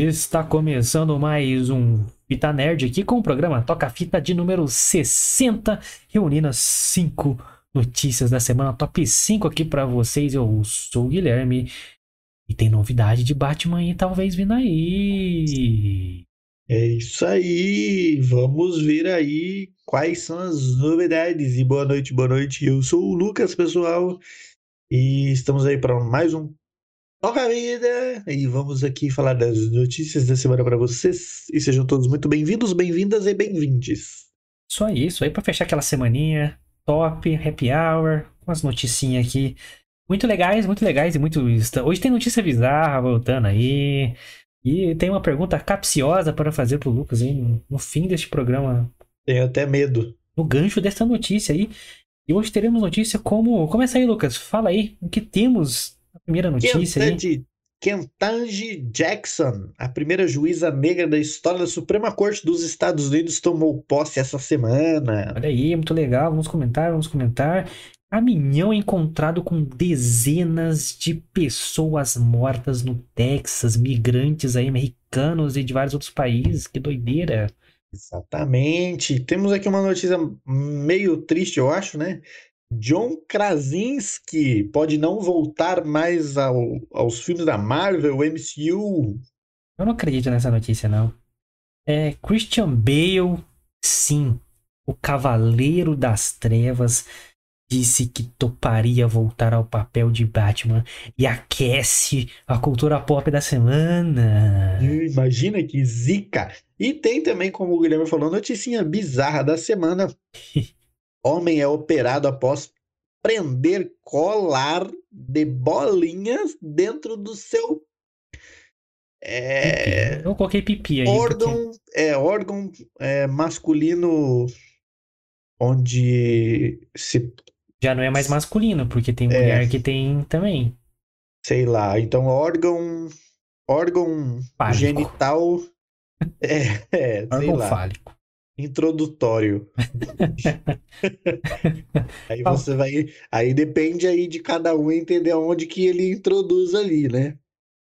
Está começando mais um Fita Nerd aqui com o programa Toca Fita de número 60, reunindo as 5 notícias da semana, top 5 aqui para vocês. Eu sou o Guilherme e tem novidade de Batman aí, talvez vindo aí. É isso aí, vamos ver aí quais são as novidades. E boa noite, boa noite. Eu sou o Lucas, pessoal, e estamos aí para mais um Toca Vida! E vamos aqui falar das notícias da semana para vocês. E sejam todos muito bem-vindos, bem-vindas e bem-vindes. Só isso aí para fechar aquela semaninha top, happy hour, com as noticinhas aqui. Muito legais, muito legais e muito. Hoje tem notícia bizarra voltando aí. E tem uma pergunta capciosa para fazer pro Lucas aí no fim deste programa. Tenho até medo. No gancho dessa notícia aí. E hoje teremos notícia como. Começa aí, Lucas. Fala aí o que temos a primeira notícia aí. Kentanji Jackson, a primeira juíza negra da história da Suprema Corte dos Estados Unidos, tomou posse essa semana. Olha aí, muito legal. Vamos comentar, vamos comentar. Caminhão encontrado com dezenas de pessoas mortas no Texas, migrantes aí, americanos e de vários outros países. Que doideira. Exatamente. Temos aqui uma notícia meio triste, eu acho, né? John Krasinski pode não voltar mais ao, aos filmes da Marvel, MCU. Eu não acredito nessa notícia, não. É, Christian Bale, sim, o Cavaleiro das Trevas, disse que toparia voltar ao papel de Batman e aquece a cultura pop da semana. Imagina que zica! E tem também, como o Guilherme falou, noticinha bizarra da semana. Homem é operado após prender colar de bolinhas dentro do seu é... Eu coloquei pipi aí. Órgão, porque... é, órgão é, masculino onde se. Já não é mais masculino, porque tem é. mulher é, que tem também. Sei lá, então órgão. Órgão fálico. genital. É, é órgão sei lá. fálico introdutório. aí você vai, aí depende aí de cada um entender onde que ele introduz ali, né?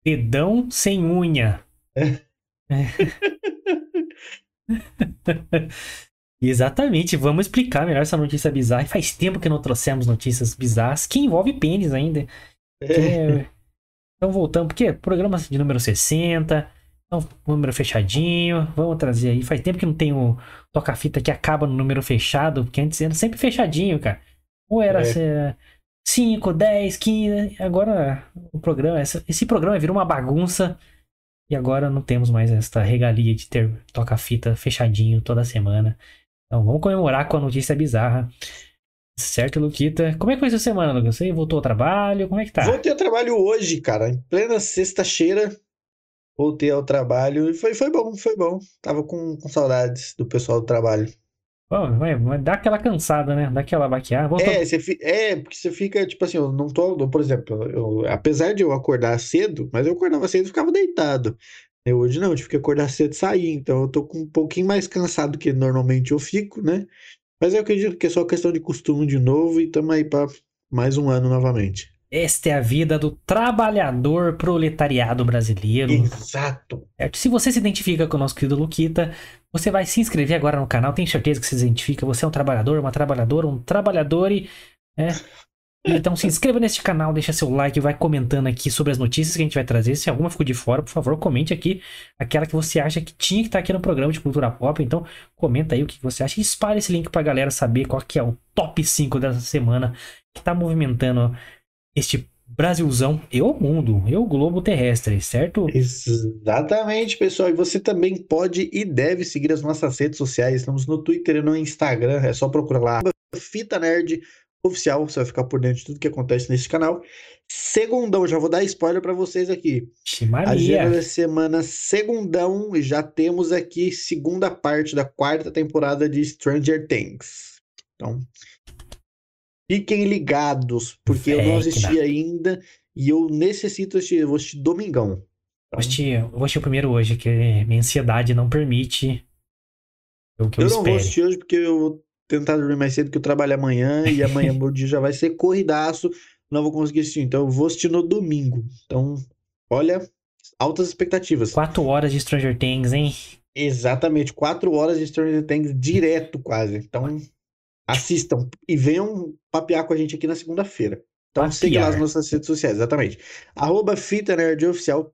Dedão sem unha. Exatamente, vamos explicar melhor essa notícia bizarra. Faz tempo que não trouxemos notícias bizarras que envolve pênis ainda. É... Então voltamos, porque programa de número 60, então, número fechadinho. Vamos trazer aí. Faz tempo que não tem o toca-fita que acaba no número fechado, porque antes era sempre fechadinho, cara. Ou era é. 5, 10, 15. Agora o programa, esse programa virou uma bagunça. E agora não temos mais esta regalia de ter toca-fita fechadinho toda semana. Então vamos comemorar com a notícia bizarra. Certo, Luquita? Como é que foi essa semana, Lucas? Você voltou ao trabalho? Como é que tá? Voltei ao trabalho hoje, cara. Em plena sexta-feira voltei ao trabalho e foi, foi bom, foi bom. Tava com, com saudades do pessoal do trabalho. Bom, vai, vai dar aquela cansada, né? Dá aquela baquear. Voltou... É, você, é, porque você fica, tipo assim, eu não tô, por exemplo, eu, apesar de eu acordar cedo, mas eu acordava cedo e ficava deitado. Eu, hoje não, eu tive que acordar cedo e sair, então eu tô com um pouquinho mais cansado do que normalmente eu fico, né? Mas eu acredito que é só questão de costume de novo e tamo aí pra mais um ano novamente. Esta é a vida do trabalhador proletariado brasileiro. Exato. Certo? Se você se identifica com o nosso querido Luquita, você vai se inscrever agora no canal. Tenho certeza que você se identifica. Você é um trabalhador, uma trabalhadora, um trabalhador e. É. Então se inscreva neste canal, deixa seu like, vai comentando aqui sobre as notícias que a gente vai trazer. Se alguma ficou de fora, por favor, comente aqui aquela que você acha que tinha que estar aqui no programa de cultura pop. Então, comenta aí o que você acha e espalhe esse link pra galera saber qual que é o top 5 dessa semana que tá movimentando este Brasilzão e o mundo, e o globo terrestre, certo? Exatamente, pessoal. E você também pode e deve seguir as nossas redes sociais. Estamos no Twitter e no Instagram. É só procurar lá. Fita Nerd Oficial. Você vai ficar por dentro de tudo que acontece nesse canal. Segundão, já vou dar spoiler para vocês aqui. Chimaria. Agenda da semana, segundão. Já temos aqui segunda parte da quarta temporada de Stranger Things. Então, Fiquem ligados, porque eu não assisti ainda e eu necessito assistir. Eu vou assistir domingão. Vou, assistir, eu vou assistir o primeiro hoje, que minha ansiedade não permite o que eu, eu não vou assistir hoje porque eu vou tentar dormir mais cedo, que eu trabalho amanhã e amanhã meu dia já vai ser corridaço. Não vou conseguir assistir. Então eu vou assistir no domingo. Então, olha, altas expectativas. Quatro horas de Stranger Things, hein? Exatamente, quatro horas de Stranger Things direto quase. Então, assistam e venham papear com a gente aqui na segunda-feira. Então, Papear. siga lá as nossas redes sociais, exatamente. Arroba Fita Nerd Oficial.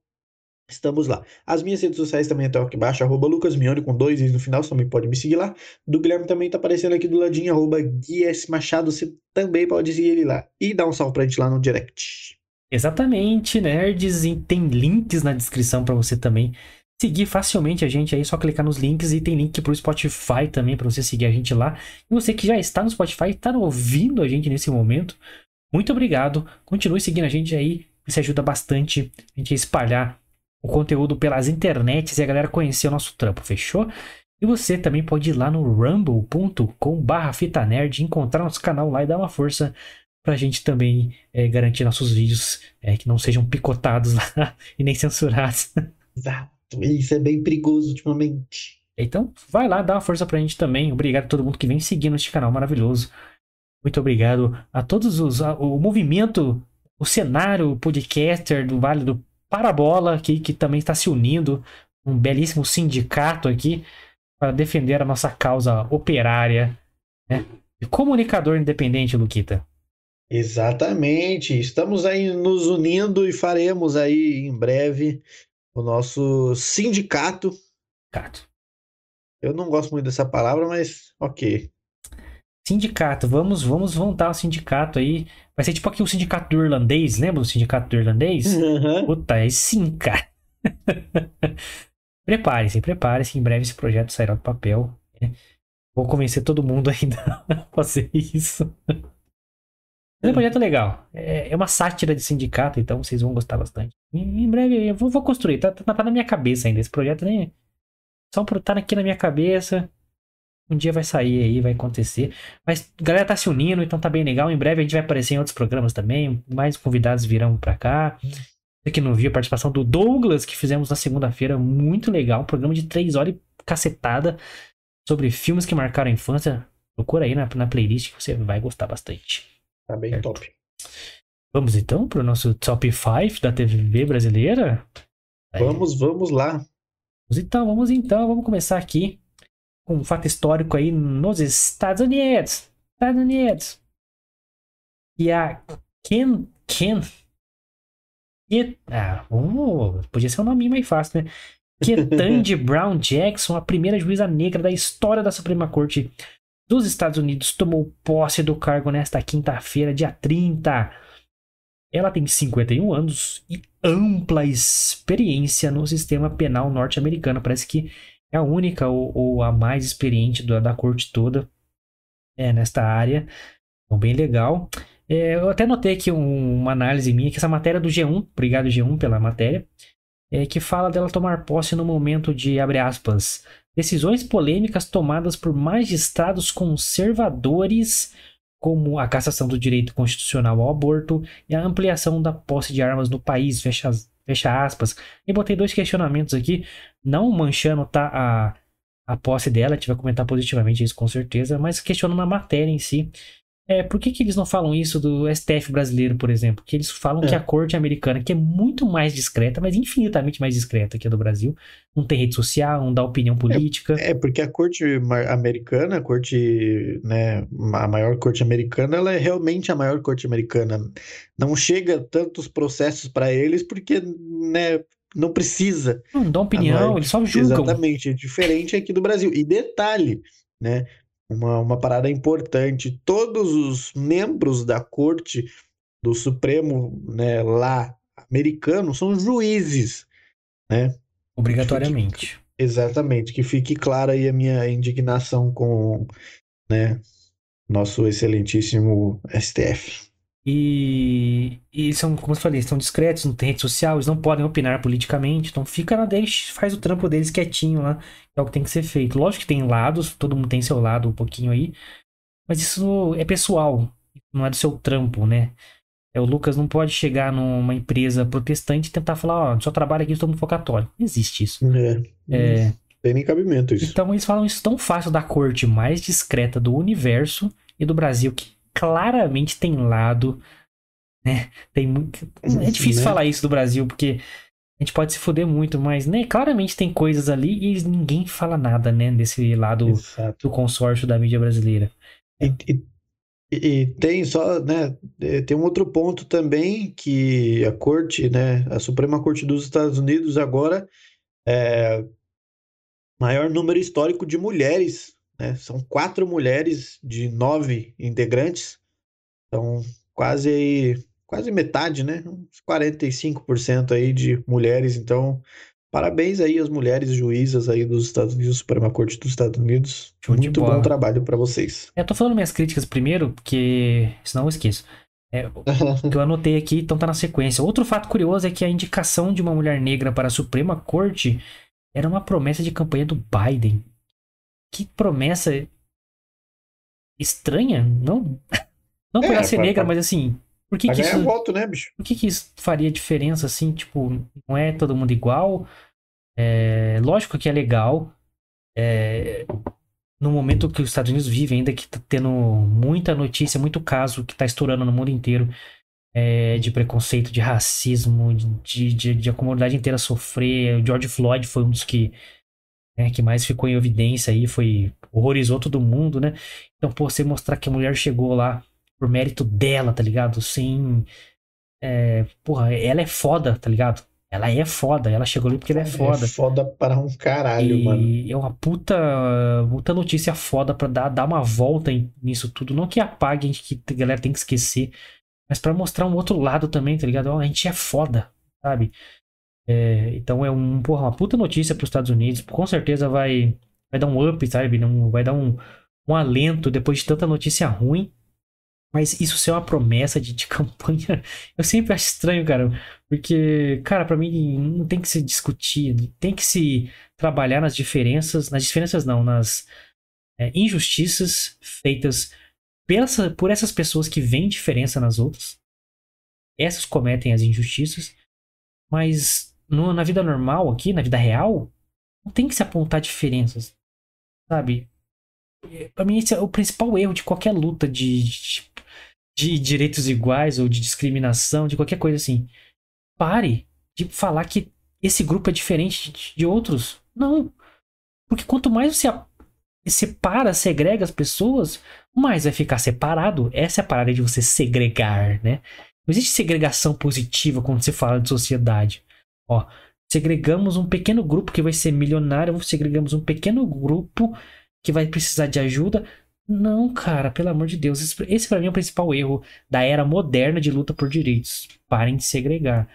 Estamos lá. As minhas redes sociais também estão aqui embaixo, arroba Lucas Mione com dois is no final, você também pode me seguir lá. Do Guilherme também tá aparecendo aqui do ladinho, arroba Gui S. Machado, você também pode seguir ele lá. E dá um salve pra gente lá no direct. Exatamente, nerds. E tem links na descrição para você também seguir facilmente a gente aí, só clicar nos links e tem link pro Spotify também para você seguir a gente lá. E você que já está no Spotify, está ouvindo a gente nesse momento, muito obrigado. Continue seguindo a gente aí, isso ajuda bastante a gente a espalhar o conteúdo pelas internets e a galera conhecer o nosso trampo, fechou? E você também pode ir lá no rumble.com barra fita nerd, encontrar nosso canal lá e dar uma força pra gente também é, garantir nossos vídeos é, que não sejam picotados lá e nem censurados. Exato. Isso é bem perigoso ultimamente. Então, vai lá, dá uma força pra gente também. Obrigado a todo mundo que vem seguindo este canal maravilhoso. Muito obrigado a todos os. A, o movimento, o cenário podcaster do Vale do Parabola, que, que também está se unindo. Um belíssimo sindicato aqui para defender a nossa causa operária. Né? E comunicador independente, Luquita. Exatamente. Estamos aí nos unindo e faremos aí em breve o nosso sindicato. Sindicato. Eu não gosto muito dessa palavra, mas ok. Sindicato, vamos, vamos montar o sindicato aí. Vai ser tipo aqui o sindicato do irlandês, lembra do sindicato do irlandês? Uhum. Puta, é sim, cara. prepare-se, prepare-se. Em breve esse projeto sairá do papel. né? Vou convencer todo mundo ainda a fazer isso. Mas é um projeto legal. É, é uma sátira de sindicato, então vocês vão gostar bastante. Em, breve eu vou, vou construir. Tá, tá, tá na minha cabeça ainda. Esse projeto nem. Só por tá aqui na minha cabeça. Um dia vai sair aí, vai acontecer. Mas a galera tá se unindo, então tá bem legal. Em breve a gente vai aparecer em outros programas também. Mais convidados virão pra cá. Você que não viu a participação do Douglas, que fizemos na segunda-feira, muito legal. Um programa de três horas e cacetada sobre filmes que marcaram a infância. Procura aí na, na playlist que você vai gostar bastante. Tá bem Certo. top. Vamos então pro nosso top 5 da TV brasileira? Vamos, vamos lá. Vamos então, vamos então, vamos começar aqui com um fato histórico aí nos Estados Unidos. Estados Unidos. E a Ken. Ken. Que, ah, podia ser um nome mais fácil, né? Ketanji Brown Jackson, a primeira juíza negra da história da Suprema Corte dos Estados Unidos, tomou posse do cargo nesta quinta-feira, dia 30. Ela tem 51 anos e ampla experiência no sistema penal norte-americano. Parece que é a única ou, ou a mais experiente da, da corte toda é, nesta área. Então, bem legal. É, eu até notei aqui um- uma análise minha, que essa matéria do G1, obrigado G1 pela matéria, é, que fala dela tomar posse no momento de, abre aspas, decisões polêmicas tomadas por magistrados conservadores, como a cassação do direito constitucional ao aborto e a ampliação da posse de armas no país, fecha, fecha aspas. E botei dois questionamentos aqui, não manchando tá, a, a posse dela, a gente vai comentar positivamente isso com certeza, mas questionando a matéria em si. É, por que, que eles não falam isso do STF brasileiro, por exemplo? Que eles falam É. que a corte americana, que é muito mais discreta, mas infinitamente mais discreta que a do Brasil, não tem rede social, não dá opinião política. É, porque a corte americana, a corte, né, a maior corte americana, ela é realmente a maior corte americana. Não chega tantos processos para eles porque, né, não precisa. Não dá opinião, Agora, eles só julgam. Exatamente, é diferente aqui do Brasil. E detalhe, né? Uma, uma parada importante: todos os membros da corte do Supremo, né, lá americano são juízes, né? Obrigatoriamente. Exatamente, que fique clara aí a minha indignação com, né, nosso excelentíssimo STF. E, e são, como eu falei, são discretos, não tem rede social, eles não podem opinar politicamente, então fica na deles, faz o trampo deles quietinho lá, que é o que tem que ser feito. Lógico que tem lados, todo mundo tem seu lado um pouquinho aí, mas isso é pessoal, não é do seu trampo, né? É, o Lucas não pode chegar numa empresa protestante e tentar falar, ó, só trabalho aqui, todo mundo for católico. Não existe isso. É, É, não tem nem cabimento isso. então eles falam isso tão fácil da corte mais discreta do universo e do Brasil, que claramente tem lado, né? Tem muito. É difícil Né? falar isso do Brasil, porque a gente pode se fuder muito, mas, né, claramente tem coisas ali e ninguém fala nada, né, desse lado Exato. do consórcio da mídia brasileira. E, e, e, tem só, né, é, tem um outro ponto também que a corte, né, a Suprema Corte dos Estados Unidos agora é maior número histórico de mulheres, né, são quatro mulheres de nove integrantes, então quase quase metade, né? Uns 45% aí de mulheres. Então, parabéns aí às mulheres juízas aí dos Estados Unidos, Suprema Corte dos Estados Unidos. Show Muito bom trabalho para vocês. Eu tô falando minhas críticas primeiro, porque senão eu esqueço. É, o que eu anotei aqui, então tá na sequência. Outro fato curioso é que a indicação de uma mulher negra para a Suprema Corte era uma promessa de campanha do Biden. Que promessa estranha, não? Não por é, ser negra, mas assim, por que, que isso, voto, né, bicho? Por que, que isso faria diferença, assim? Tipo, não é todo mundo igual. É, lógico que é legal. É, no momento que os Estados Unidos vivem, ainda que tá tendo muita notícia, muito caso que tá estourando no mundo inteiro é, de preconceito, de racismo, de, de, de, a comunidade inteira sofrer. O George Floyd foi um dos que, né, que mais ficou em evidência aí, foi horrorizou todo mundo, né? Então, pô, você mostrar que a mulher chegou lá por mérito dela, tá ligado? Sem. É, porra, ela é foda, tá ligado? Ela é foda, ela chegou ali porque ela é, foda. É foda para um caralho, e mano. É uma puta, puta notícia foda pra dar, dar uma volta nisso tudo. Não que apague, que a galera tem que esquecer, mas para mostrar um outro lado também, tá ligado? a gente é foda, sabe? É, então é um, porra, uma puta notícia pros Estados Unidos. Com certeza vai, vai dar um up, sabe? Vai dar um, um alento depois de tanta notícia ruim. Mas isso ser uma promessa de, de campanha, eu sempre acho estranho, cara. Porque, cara, para mim não tem que se discutir, tem que se trabalhar nas diferenças, nas diferenças não, nas é, injustiças feitas por essas pessoas que veem diferença nas outras. Essas cometem as injustiças, mas no, na vida normal aqui, na vida real, não tem que se apontar diferenças, sabe? Pra mim, esse é o principal erro de qualquer luta de, de, de direitos iguais ou de discriminação, de qualquer coisa assim. Pare de falar que esse grupo é diferente de, outros. Não. Porque quanto mais você separa, segrega as pessoas, mais vai ficar separado. Essa é a parada de você segregar, né? Não existe segregação positiva quando você fala de sociedade. Ó, segregamos um pequeno grupo que vai ser milionário, segregamos um pequeno grupo que vai precisar de ajuda. Não, cara, pelo amor de Deus. Esse, esse para mim é o principal erro da era moderna de luta por direitos. Parem de segregar.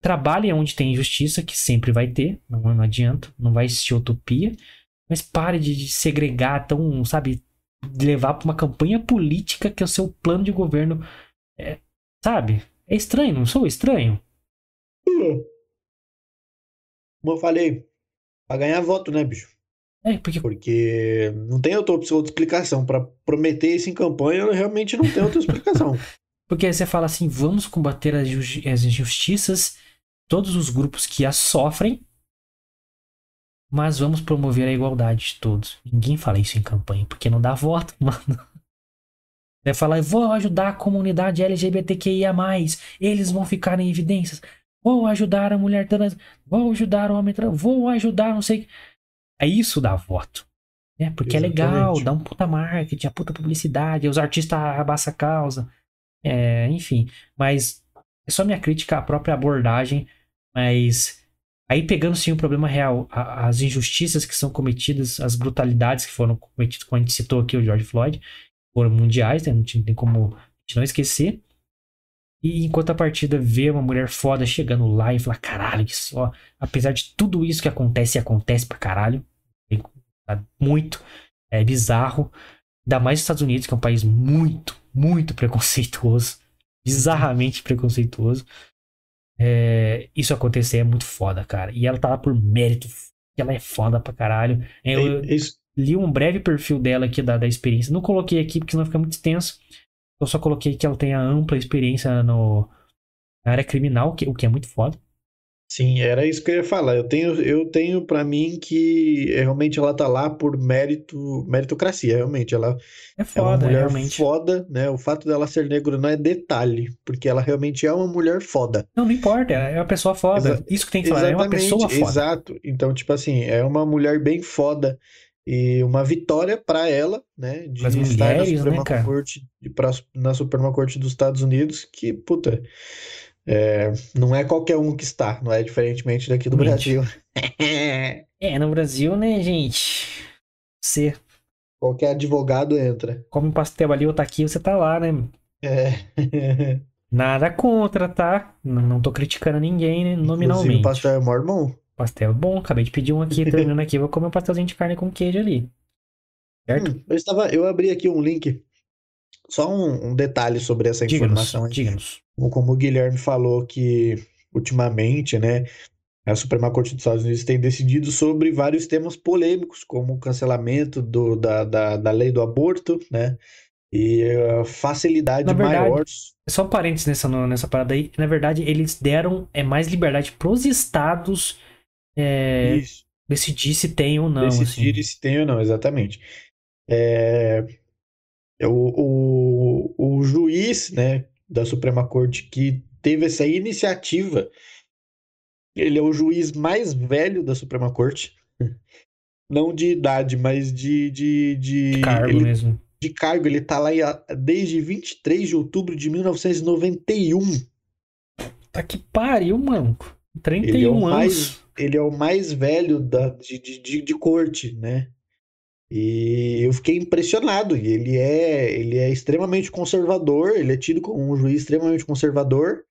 Trabalhem onde tem injustiça, que sempre vai ter, não, não adianta, não vai existir utopia. Mas pare de, de segregar tão, sabe, levar para uma campanha política que é o seu plano de governo. É, sabe? É estranho, não sou estranho? Como eu falei, pra ganhar voto, né, bicho? É, porque... porque não tem outra, outra explicação. Para prometer isso em campanha, realmente não tem outra explicação. porque você fala assim: vamos combater as, as injustiças, todos os grupos que as sofrem, mas vamos promover a igualdade de todos. Ninguém fala isso em campanha, porque não dá voto, mano. Você fala, vou ajudar a comunidade LGBTQIA, eles vão ficar em evidências. Vou ajudar a mulher trans, vou ajudar o homem trans, vou ajudar não sei. É isso dá voto. É, porque Exatamente. é legal, dá um puta marketing, a puta publicidade, os artistas abaixam a causa. É, enfim. Mas é só minha crítica à própria abordagem. Mas aí pegando sim o problema real, a, as injustiças que são cometidas, as brutalidades que foram cometidas, como a gente citou aqui, o George Floyd, foram mundiais, né? não tem como a gente não esquecer. E enquanto a partida vê uma mulher foda chegando lá e fala, caralho, isso, ó, apesar de tudo isso que acontece, e acontece pra caralho, muito. É bizarro. Ainda mais nos Estados Unidos, que é um país muito, muito preconceituoso. Bizarramente preconceituoso. É, isso acontecer é muito foda, cara. E ela tá lá por mérito. Ela é foda pra caralho. Eu é li um breve perfil dela aqui da, da experiência. Não coloquei aqui porque senão fica muito extenso. Eu só coloquei que ela tem a ampla experiência no, na área criminal, que, o que é muito foda. Sim, era isso que eu ia falar. Eu tenho, eu tenho para mim que realmente ela tá lá por mérito, meritocracia, realmente. Ela É é uma foda, mulher realmente. foda, né? O fato dela ser negra não é detalhe, porque ela realmente é uma mulher foda. Não, não importa, é uma pessoa foda. Exa- Isso que tem que falar, é uma pessoa foda. exato. Então, tipo assim, é uma mulher bem foda e uma vitória pra ela, né, de Pras estar na mulheres, né, Suprema cara? Corte, de, pra, na Suprema Corte dos Estados Unidos, que, puta, é, não é qualquer um que está, não é diferentemente daqui do Realmente. Brasil. É, no Brasil, né, gente? Você Qualquer advogado entra. come um pastel ali, outro aqui, você tá lá, né? É. Nada contra, tá? Não, não tô criticando ninguém, né, Inclusive, nominalmente. o pastel é mormon. Pastel bom, acabei de pedir um aqui, terminando aqui, vou comer um pastelzinho de carne com queijo ali. Certo? Hum, eu estava, eu abri aqui um link, só um, um detalhe sobre essa informação. diga-nos. Como o Guilherme falou que ultimamente, né, a Suprema Corte dos Estados Unidos tem decidido sobre vários temas polêmicos, como o cancelamento do, da, da, da lei do aborto, né, e a facilidade Na verdade, maior. Só um parênteses nessa, nessa parada aí. Na verdade, eles deram é, mais liberdade pros estados é, Isso, decidir se tem ou não. decidir assim. se tem ou não, exatamente. É, é o, o, o juiz, né, da Suprema Corte que teve essa iniciativa, ele é o juiz mais velho da Suprema Corte, não de idade, mas de, de, de, Cargo ele- mesmo. de cargo. Ele tá lá desde 23 de outubro de 1991. Tá que pariu, mano. Ele é 31 o anos. mais, ele é o mais velho da, de, de, de, corte, né? E eu fiquei impressionado. E ele é, ele é extremamente conservador, ele é tido como um juiz extremamente conservador.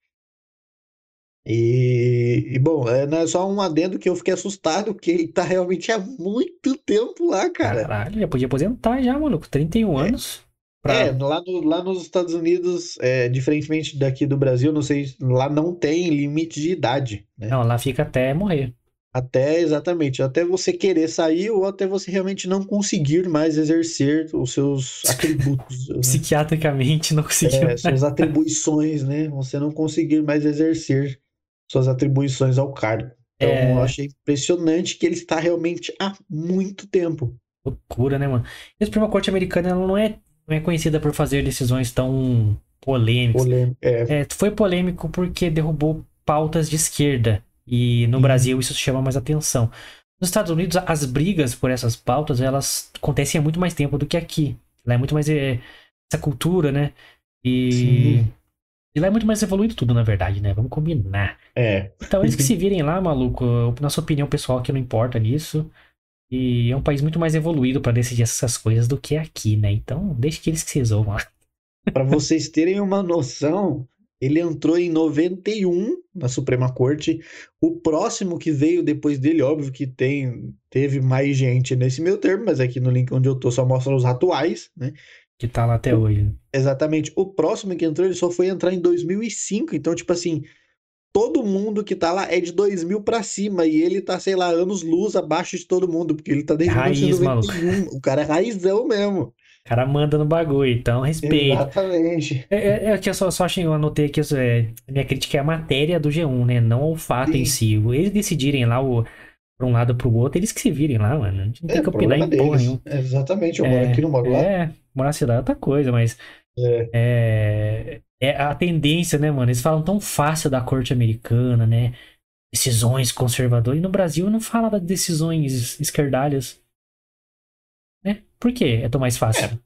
E, e, bom, é, não é só um adendo que eu fiquei assustado, que ele tá realmente há muito tempo lá, cara. Caralho, já podia aposentar já, maluco. 31 anos. Pra... É, lá, no- lá nos Estados Unidos, é, diferentemente daqui do Brasil, não sei, lá não tem limite de idade, né? Não, lá fica até morrer. Até exatamente, até você querer sair ou até você realmente não conseguir mais exercer os seus atributos, né? Psiquiatricamente não conseguiu. É, suas atribuições, né? Você não conseguir mais exercer suas atribuições ao cargo. Então, É. eu achei impressionante que ele está realmente há muito tempo. Loucura, né, mano? E a Suprema Corte Americana ela não é, não é conhecida por fazer decisões tão polêmicas. É, É, foi polêmico porque derrubou pautas de esquerda. E no Uhum. Brasil isso chama mais atenção. Nos Estados Unidos, as brigas por essas pautas, elas acontecem há muito mais tempo do que aqui. Lá é muito mais é, essa cultura, né? E, Sim. e lá é muito mais evoluído tudo, na verdade, né? Vamos combinar. é. Então eles que se virem lá, maluco, nossa opinião pessoal que não importa nisso. E é um país muito mais evoluído pra decidir essas coisas do que aqui, né? Então, deixa que eles que se resolvam lá. Para vocês terem uma noção, ele entrou em 91 na Suprema Corte. O próximo que veio depois dele, óbvio que tem, teve mais gente nesse meio termo, mas aqui no link onde eu tô só mostra os atuais, né? Que tá lá até hoje. Exatamente. O próximo que entrou, ele só foi entrar em 2005. Então, tipo assim, todo mundo que tá lá é de 2000 pra cima. E ele tá, sei lá, anos luz abaixo de todo mundo, porque ele tá desde Raiz, 1991. O cara é raizão mesmo. O cara manda no bagulho, então respeita. Exatamente. É, é, é que eu só, só achei, eu anotei aqui, é, minha crítica é a matéria do G1, né? Não o fato em si. Eles decidirem lá o, pra um lado ou pro outro, eles que se virem lá, mano. Não tem É, que opinar em porra nenhuma. Exatamente. Eu moro aqui, não moro lá. É, morar na cidade é outra coisa, mas É. é, é a tendência, né, mano? Eles falam tão fácil da corte americana, né? Decisões conservadoras. E no Brasil não fala das decisões esquerdalhas. Né? Por quê? É tão mais fácil.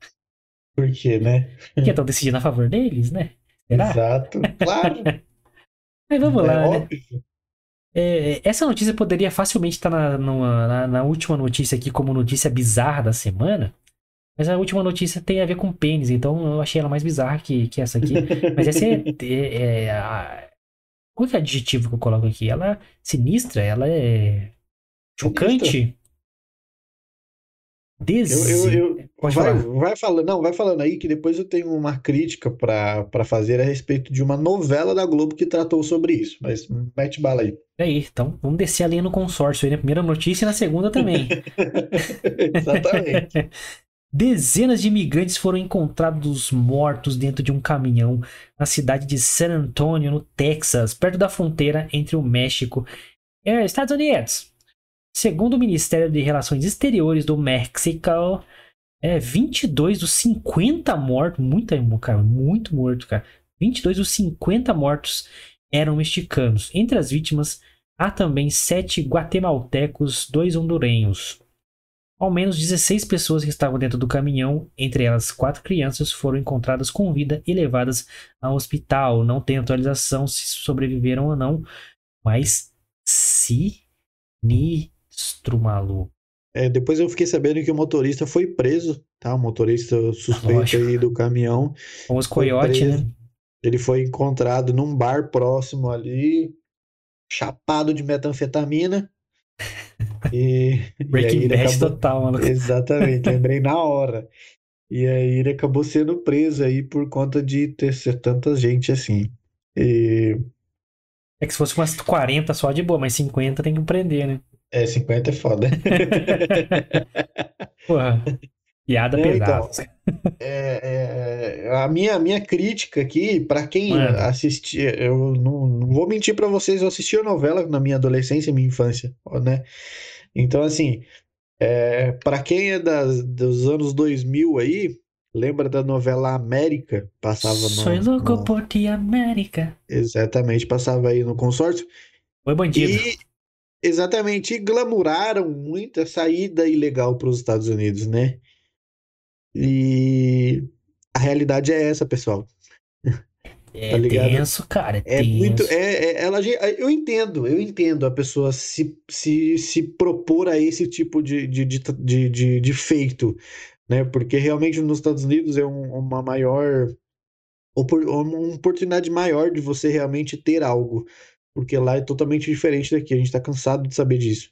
Por quê, né? Porque estão decidindo a favor deles, né? Será? Exato. Claro. Mas vamos é lá, né? óbvio. É, essa notícia poderia facilmente estar na, numa- na, na última notícia aqui como notícia bizarra da semana. Mas a última notícia tem a ver com pênis, então eu achei ela mais bizarra que, que essa aqui. Mas essa é, é, é a- Qual que é o adjetivo que eu coloco aqui? Ela é sinistra? Ela é chocante? Des... Eu, eu, eu- Pode vai, falar. vai falando, não, vai falando aí que depois eu tenho uma crítica pra para fazer a respeito de uma novela da Globo que tratou sobre isso. Mas mete bala aí. Aí, então vamos descer a linha no consórcio aí, na primeira notícia e na segunda também. Exatamente. Dezenas de imigrantes foram encontrados mortos dentro de um caminhão na cidade de San Antonio, no Texas, perto da fronteira entre o México e os Estados Unidos. Segundo o Ministério de Relações Exteriores do México, é 22 dos 50 mortos, muito, cara, muito morto, cara. 22 dos 50 mortos eram mexicanos. Entre as vítimas, há também sete guatemaltecos, dois hondurenhos. Ao menos 16 pessoas que estavam dentro do caminhão, entre elas quatro crianças, foram encontradas com vida e levadas ao hospital. Não tem atualização se sobreviveram ou não, mas sinistro, maluco. É, depois eu fiquei sabendo que o motorista foi preso, tá? O motorista suspeito Lógico. aí do caminhão. Com os coiotes, né? Ele foi encontrado num bar próximo ali, chapado de metanfetamina. E, Breaking e Bad total, mano. Exatamente, lembrei na hora. E aí ele acabou sendo preso aí por conta de ter ser tanta gente assim. E... É que se fosse umas 40 só de boa, mas 50 tem que prender, né? É, 50 é foda. Porra. Piada então, pesada. Então, é, é, a minha, minha crítica aqui, para quem Mano. assistir, eu não, não vou mentir para vocês, eu assisti a novela na minha adolescência e minha infância, né? Então, assim, é, para quem é das, dos anos 2000 aí, lembra da novela América? Passava no. Soy louco no... por ti, América. Exatamente, passava aí no consórcio. Foi bandido. E, exatamente, e glamuraram muito a saída ilegal para os Estados Unidos, né? E a realidade é essa, pessoal. É tá tenso, cara. É, é muito. É, é, ela, eu entendo, eu entendo a pessoa se, se, se propor a esse tipo de, de, de, de, de, de feito, né? Porque realmente nos Estados Unidos é um, uma maior. Uma oportunidade maior de você realmente ter algo. Porque lá é totalmente diferente daqui. A gente tá cansado de saber disso.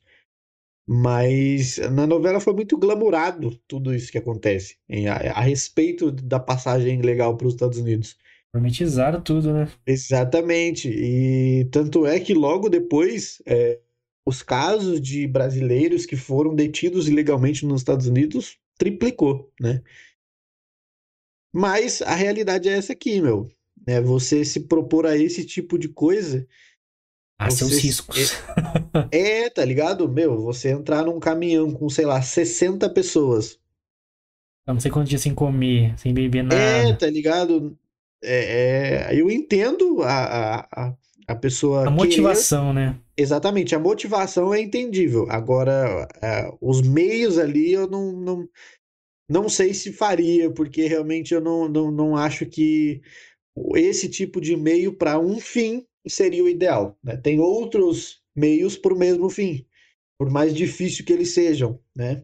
Mas na novela foi muito glamourado tudo isso que acontece em, a, a, respeito da passagem legal para os Estados Unidos. Prometizaram tudo, né? Exatamente. E tanto é que logo depois é, os casos de brasileiros que foram detidos ilegalmente nos Estados Unidos triplicou, né? Mas a realidade é essa aqui, meu. É você se propor a esse tipo de coisa a você, seus riscos. É, é, tá ligado? Meu, você entrar num caminhão com, sei lá, 60 pessoas. Não sei quantos dias sem comer, sem beber nada. É, tá ligado? É, é eu entendo a, a, a pessoa. A motivação, querer... né? Exatamente, a motivação é entendível. Agora, é, os meios ali eu não, não, não sei se faria, porque realmente eu não, não, não acho que esse tipo de meio para um fim seria o ideal. Né? Tem outros meios para o mesmo fim, por mais difícil que eles sejam, né?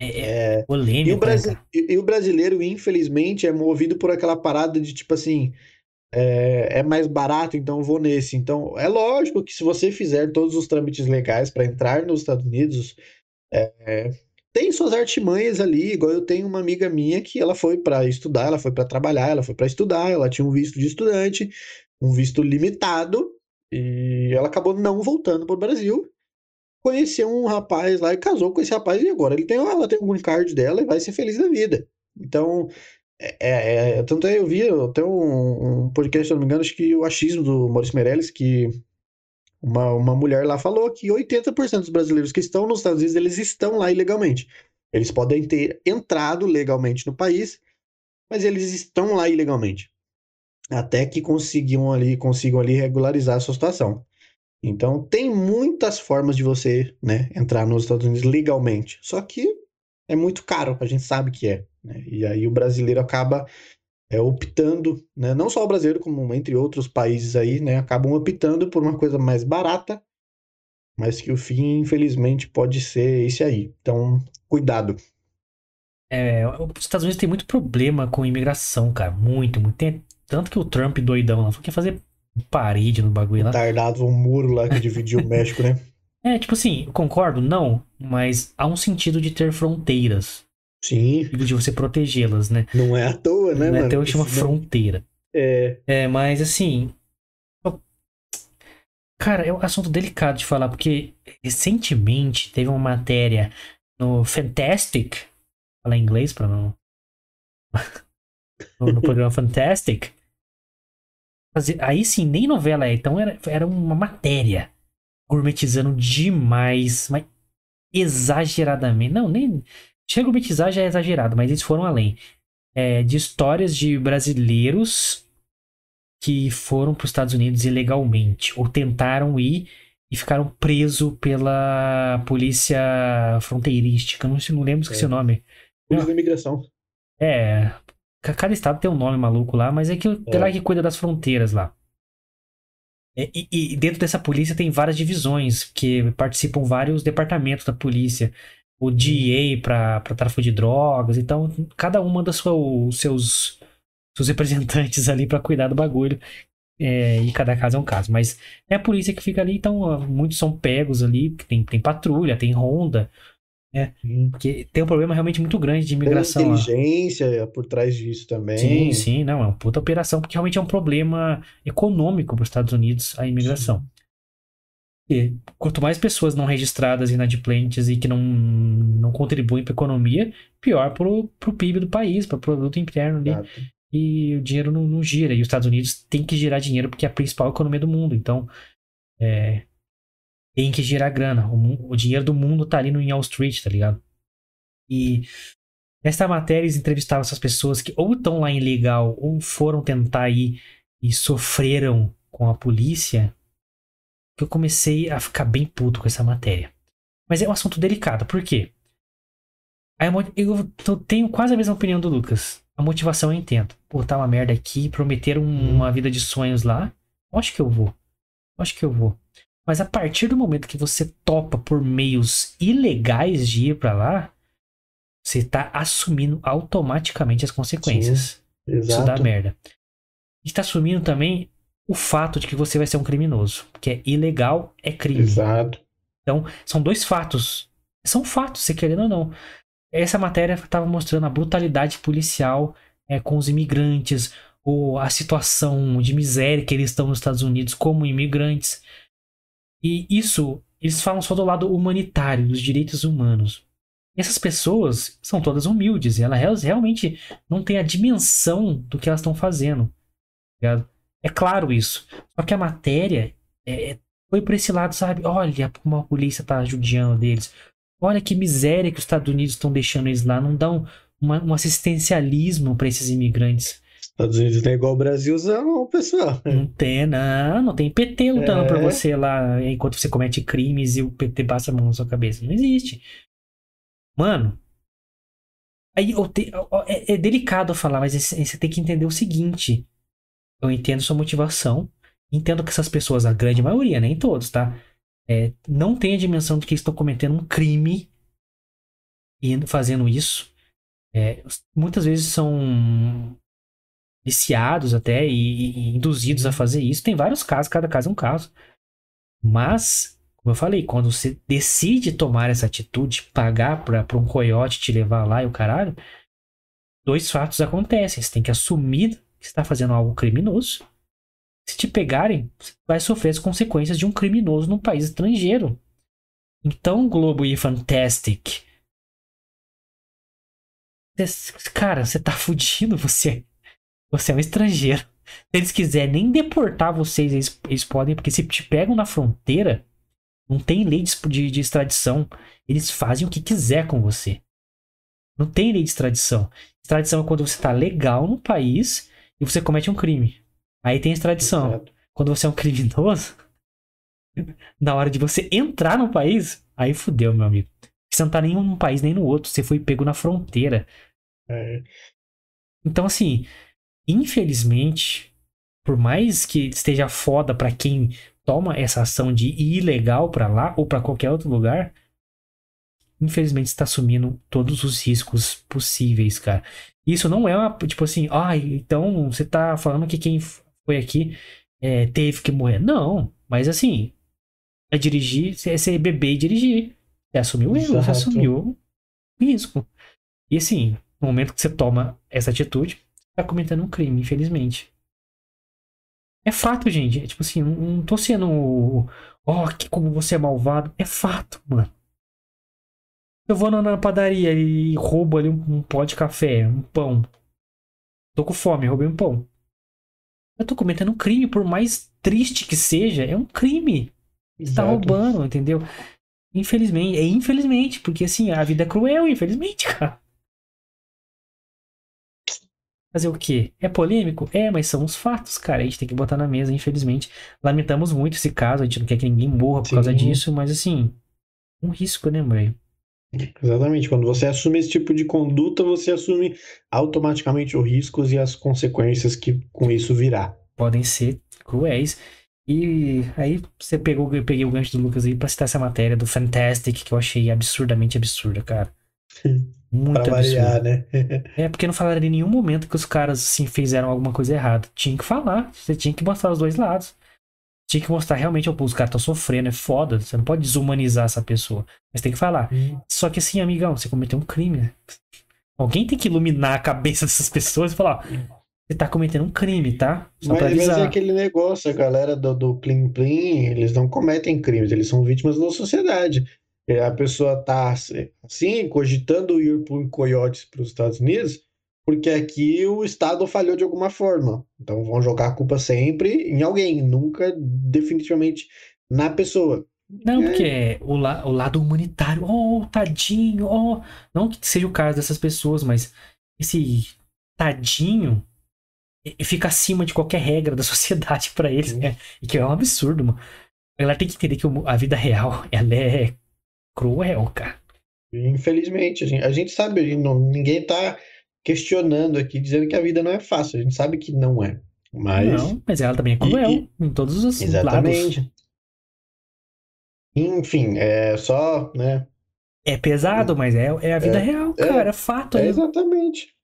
É, é, é polêmico, e, o Brasi e, o brasileiro, infelizmente, é movido por aquela parada de tipo assim, é, é, mais barato, então vou nesse. Então, é lógico que se você fizer todos os trâmites legais para entrar nos Estados Unidos, é, tem suas artimanhas ali. Igual eu tenho uma amiga minha que ela foi para estudar, ela foi para trabalhar, ela foi para estudar, ela tinha um visto de estudante, um visto limitado, e ela acabou não voltando para o Brasil. Conheceu um rapaz lá e casou com esse rapaz, e agora ele tem, ela tem o green card dela e vai ser feliz da vida. Então, é, é, é tanto é, eu vi até um, um, podcast, se não me engano, acho que o achismo do Maurício Meirelles, que uma, uma mulher lá falou que 80% dos brasileiros que estão nos Estados Unidos, eles estão lá ilegalmente. Eles podem ter entrado legalmente no país, mas eles estão lá ilegalmente até que consigam ali, consigam ali regularizar a sua situação. Então, tem muitas formas de você né, entrar nos Estados Unidos legalmente. Só que é muito caro, a gente sabe que é. Né? E aí o brasileiro acaba é, optando, né, não só o brasileiro, como entre outros países aí, né, acabam optando por uma coisa mais barata, mas que o fim, infelizmente, pode ser esse aí. Então, cuidado. É, os Estados Unidos tem muito problema com imigração, cara. Muito, muito. Tem tanto que o Trump doidão lá foi que fazer parede no bagulho lá. Tardado um muro lá que dividia o México, né? É, tipo assim, concordo, não, mas há um sentido de ter fronteiras. Sim. De você protegê-las, né? Não é à toa, né, não mano? É à toa chama fronteira. É. É, mas assim. Cara, é um assunto delicado de falar, porque recentemente teve uma matéria no Fantastic falar inglês pra não. no programa Fantastic. Aí sim, nem novela é. Então era, era uma matéria gourmetizando demais, mas exageradamente. Não, nem. Chega a gourmetizar já é exagerado, mas eles foram além. É, de histórias de brasileiros que foram para os Estados Unidos ilegalmente, ou tentaram ir e ficaram presos pela polícia fronteirística. Não, não lembro é. o nome. Polícia da imigração. É. Cada estado tem um nome maluco lá, mas é que é lá que cuida das fronteiras lá. É, e, e, dentro dessa polícia tem várias divisões, que participam vários departamentos da polícia. O DEA para tráfico de drogas. Então, cada um manda sua, os seus, seus representantes ali para cuidar do bagulho. É, e cada caso é um caso. Mas é a polícia que fica ali, então muitos são pegos ali. Tem, tem patrulha, tem ronda. É, porque tem um problema realmente muito grande de imigração. Tem inteligência lá. por trás disso também. Sim, sim, não, é uma puta operação, porque realmente é um problema econômico para os Estados Unidos a imigração. E quanto mais pessoas não registradas inadimplentes e que não, não contribuem para a economia, pior para o PIB do país, para o produto interno ali. Exato. E o dinheiro não, não, gira. E os Estados Unidos têm que girar dinheiro porque é a principal economia do mundo. Então, é, tem que girar grana. O, o dinheiro do mundo tá ali no Wall Street, tá ligado? E nessa matéria eles entrevistavam essas pessoas que ou estão lá ilegal ou foram tentar ir e sofreram com a polícia. Que eu comecei a ficar bem puto com essa matéria. Mas é um assunto delicado, por quê? Eu tenho quase a mesma opinião do Lucas. A motivação eu entendo. Pô, tá uma merda aqui, prometeram uma vida de sonhos lá. Acho que eu vou. Acho que eu vou. Mas a partir do momento que você topa por meios ilegais de ir para lá, você está assumindo automaticamente as consequências. Sim, Isso dá merda. E está assumindo também o fato de que você vai ser um criminoso. Porque é ilegal, é crime. Exato. Então, são dois fatos. São fatos, se querendo ou não. Essa matéria estava mostrando a brutalidade policial é, com os imigrantes, ou a situação de miséria que eles estão nos Estados Unidos como imigrantes. E isso, eles falam só do lado humanitário, dos direitos humanos. E essas pessoas são todas humildes e elas realmente não têm a dimensão do que elas estão fazendo. Tá é claro isso. Só que a matéria é, foi por esse lado, sabe? Olha como a polícia tá judiando deles. Olha que miséria que os Estados Unidos estão deixando eles lá. Não dão uma, um assistencialismo para esses imigrantes. Estados Unidos não é igual o Brasil, não, pessoal. Não tem, não. Não tem PT lutando é. por você lá enquanto você comete crimes e o PT passa a mão na sua cabeça. Não existe. Mano. Aí te, é, é, delicado falar, mas você tem que entender o seguinte. Eu entendo sua motivação. Entendo que essas pessoas, a grande maioria, nem todos, tá? É, não tem a dimensão de que estão cometendo um crime e fazendo isso. É, muitas vezes são viciados até e, e, induzidos a fazer isso. Tem vários casos, cada caso é um caso. Mas, como eu falei, quando você decide tomar essa atitude, pagar para um coiote te levar lá e o caralho, dois fatos acontecem. Você tem que assumir que está fazendo algo criminoso. Se te pegarem, você vai sofrer as consequências de um criminoso num país estrangeiro. Então, Globo e Fantastic. Cara, você tá fudido, você você é um estrangeiro. Se eles quiserem nem deportar vocês, eles, eles podem, porque se te pegam na fronteira, não tem lei de, de, de extradição. Eles fazem o que quiser com você. Não tem lei de extradição. Extradição é quando você está legal no país e você comete um crime. Aí tem extradição. Exato. Quando você é um criminoso, na hora de você entrar no país, aí fudeu, meu amigo. Você não tá nem num país nem no outro, você foi pego na fronteira. É. Então, assim, infelizmente, por mais que esteja foda para quem toma essa ação de ir ilegal para lá ou para qualquer outro lugar, infelizmente está assumindo todos os riscos possíveis, cara. Isso não é uma, tipo assim, ah, então você tá falando que quem foi aqui é, teve que morrer. Não, mas assim, é dirigir, é ser beber e dirigir. Você assumiu o erro, você assumiu risco. E assim, no momento que você toma essa atitude, tá cometendo um crime, infelizmente. É fato, gente. É, tipo assim, não, não tô sendo. Ó, oh, que como você é malvado. É fato, mano. Eu vou na, na padaria e roubo ali um, um pó de café, um pão. Tô com fome, roubei um pão. Eu tô cometendo um crime, por mais triste que seja, é um crime. Você tá roubando, entendeu? Infelizmente, é infelizmente, porque assim, a vida é cruel, infelizmente, cara. Fazer o quê? É polêmico? É, mas são os fatos, cara. A gente tem que botar na mesa, infelizmente. Lamentamos muito esse caso, a gente não quer que ninguém morra por Sim. causa disso, mas assim, um risco, né, mãe? Exatamente. Quando você assume esse tipo de conduta, você assume automaticamente os riscos e as consequências que com isso virá. Podem ser cruéis. E aí você pegou, eu peguei o gancho do Lucas aí pra citar essa matéria do Fantastic, que eu achei absurdamente absurda, cara. Muito pra absurdo. Variar, né? é, porque não falaram em nenhum momento que os caras, assim, fizeram alguma coisa errada. Tinha que falar, você tinha que mostrar os dois lados. Tinha que mostrar realmente, oh, os caras estão sofrendo, é foda. Você não pode desumanizar essa pessoa. Mas tem que falar. Hum. Só que assim, amigão, você cometeu um crime, né? Alguém tem que iluminar a cabeça dessas pessoas e falar, você tá cometendo um crime, tá? Só mas, mas é aquele negócio, a galera do, do Plim Plim, eles não cometem crimes, eles são vítimas da sociedade. É, a pessoa tá assim, cogitando ir por coiotes para os Estados Unidos, porque aqui o Estado falhou de alguma forma. Então vão jogar a culpa sempre em alguém, nunca definitivamente na pessoa. Não, é. porque o, la o lado humanitário, oh, tadinho, oh. Não que seja o caso dessas pessoas, mas esse tadinho fica acima de qualquer regra da sociedade para eles, né? E que é um absurdo, mano. Ela tem que entender que a vida real, ela é cruel, cara. Infelizmente, a gente, a gente sabe, a gente não, ninguém tá questionando aqui, dizendo que a vida não é fácil. A gente sabe que não é. Mas... Não, mas ela também é cruel e, em todos os exatamente. lados. Enfim, é só, né? É pesado, mas é, é a vida é, real, é, cara. É, fato. É, exatamente.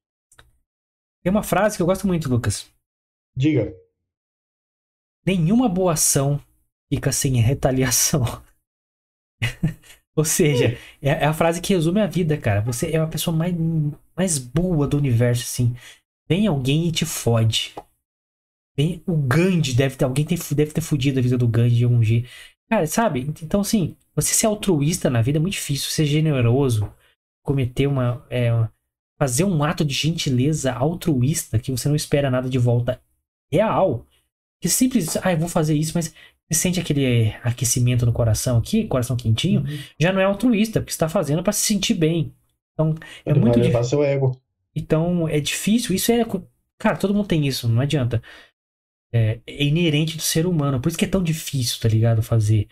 Tem uma frase que eu gosto muito, Lucas. Diga. Nenhuma boa ação fica sem retaliação. Ou seja, é, é a frase que resume a vida, cara. Você é a pessoa mais, mais boa do universo, assim. Vem alguém e te fode. Vem, o Gandhi deve ter. Alguém ter, deve ter fudido a vida do Gandhi de algum jeito. Cara, sabe? Então, assim, você ser altruísta na vida é muito difícil. Ser generoso, cometer uma. É, fazer um ato de gentileza altruísta que você não espera nada de volta real. Que simples, ah, vou fazer isso, mas você sente aquele aquecimento no coração aqui, coração quentinho, uhum. já não é altruísta, porque está fazendo para se sentir bem. Então, é Ele muito difícil. seu ego. Então, é difícil. Isso é. Cara, todo mundo tem isso, não adianta. É, é, inerente do ser humano. Por isso que é tão difícil, tá ligado? Fazer.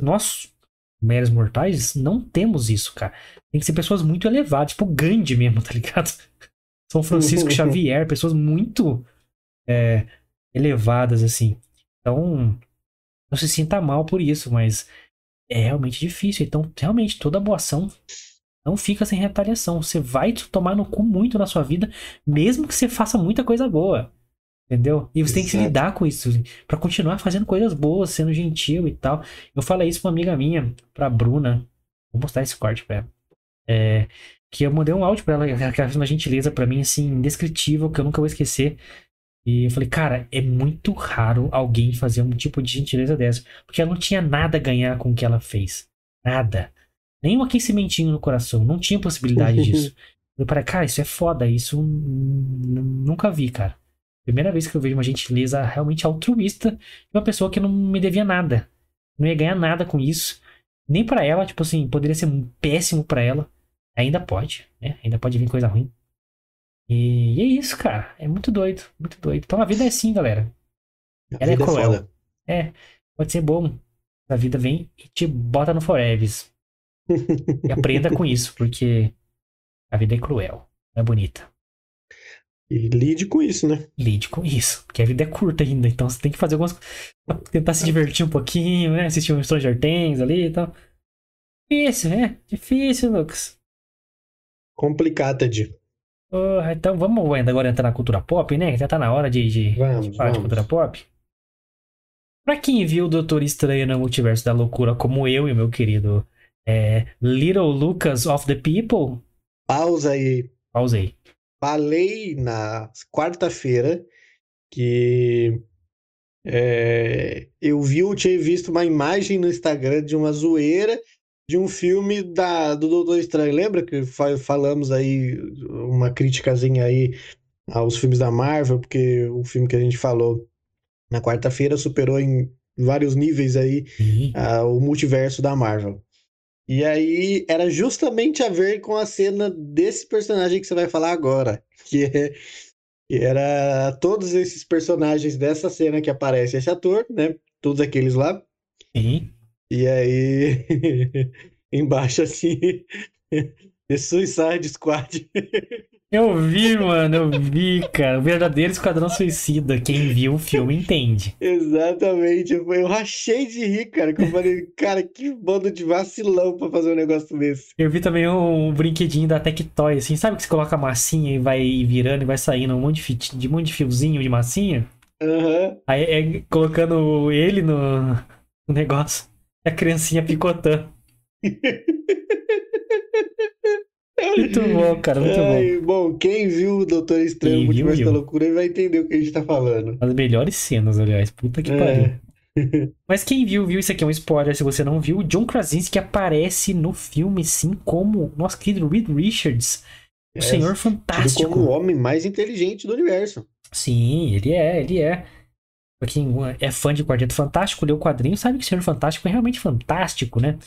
Nós, meros mortais, não temos isso, cara. Tem que ser pessoas muito elevadas, tipo Gandhi mesmo, tá ligado? São Francisco Xavier, pessoas muito é, elevadas, assim. Então, não se sinta mal por isso, mas é realmente difícil. Então, realmente, toda boa ação não fica sem retaliação. Você vai tomar no cu muito na sua vida, mesmo que você faça muita coisa boa. Entendeu? E você Exato. tem que se lidar com isso para continuar fazendo coisas boas, sendo gentil e tal. Eu falei isso pra uma amiga minha, pra Bruna. Vou mostrar esse corte pra ela. É, que eu mandei um áudio pra ela, que ela fez uma gentileza para mim, assim, indescritível, que eu nunca vou esquecer. E eu falei, cara, é muito raro alguém fazer um tipo de gentileza dessa. Porque ela não tinha nada a ganhar com o que ela fez. Nada. Nem um aquecimentinho no coração. Não tinha possibilidade disso. Eu falei, cara, isso é foda. Isso nunca vi, cara. Primeira vez que eu vejo uma gentileza realmente altruísta de uma pessoa que não me devia nada. Não ia ganhar nada com isso. Nem para ela, tipo assim, poderia ser péssimo para ela. Ainda pode, né? Ainda pode vir coisa ruim. E, é isso, cara. É muito doido, muito doido. Então a vida é assim, galera. A Ela é, é cruel. É, é, pode ser bom. A vida vem e te bota no foreves. e aprenda com isso, porque a vida é cruel, não é bonita. E lide com isso, né? Lide com isso, porque a vida é curta ainda, então você tem que fazer algumas tentar se divertir um pouquinho, né? Assistir um Stranger Things ali e tal. Difícil, né? Difícil, Lucas. Complicada de Uh, então vamos agora entrar na cultura pop, né? Já tá na hora de, de, vamos, de falar vamos. de cultura pop. Pra quem viu o Doutor Estranho no Multiverso da Loucura, como eu e meu querido é, Little Lucas of the People. Pausa aí. Pausei. Falei na quarta-feira que é, eu vi, eu tinha visto uma imagem no Instagram de uma zoeira de um filme da, do Doutor Estranho. Lembra que falamos aí uma criticazinha aí aos filmes da Marvel, porque o filme que a gente falou na quarta-feira superou em vários níveis aí uh, o multiverso da Marvel. E aí era justamente a ver com a cena desse personagem que você vai falar agora, que, é, que era todos esses personagens dessa cena que aparece esse ator, né? Todos aqueles lá. Sim. E aí embaixo assim, Suicide Squad. Eu vi, mano, eu vi, cara. O verdadeiro Esquadrão Suicida. Quem viu o filme entende. Exatamente. Eu, rachei de rir, cara. Que eu falei, cara, que bando de vacilão pra fazer um negócio desse. Eu vi também um, brinquedinho da Tectoy, assim. Sabe que você coloca a massinha e vai virando e vai saindo um monte de, fit, de, um monte de fiozinho de massinha? Uhum. Aí é colocando ele no, no negócio. A criancinha picotando. Muito bom, cara, muito Ai, bom. Bom, quem viu o Doutor Estranho quem Multiverso da Loucura vai entender o que a gente tá falando. As melhores cenas, aliás. Puta que é. pariu. Mas quem viu, viu. Isso aqui é um spoiler. Se você não viu, o John Krasinski aparece no filme, sim, como nosso querido Reed Richards, o é, Senhor Fantástico. Como o homem mais inteligente do universo. Sim, ele é, ele é. Pra quem é fã de Quarteto Fantástico, leu o quadrinho, sabe que o Senhor Fantástico é realmente fantástico, né?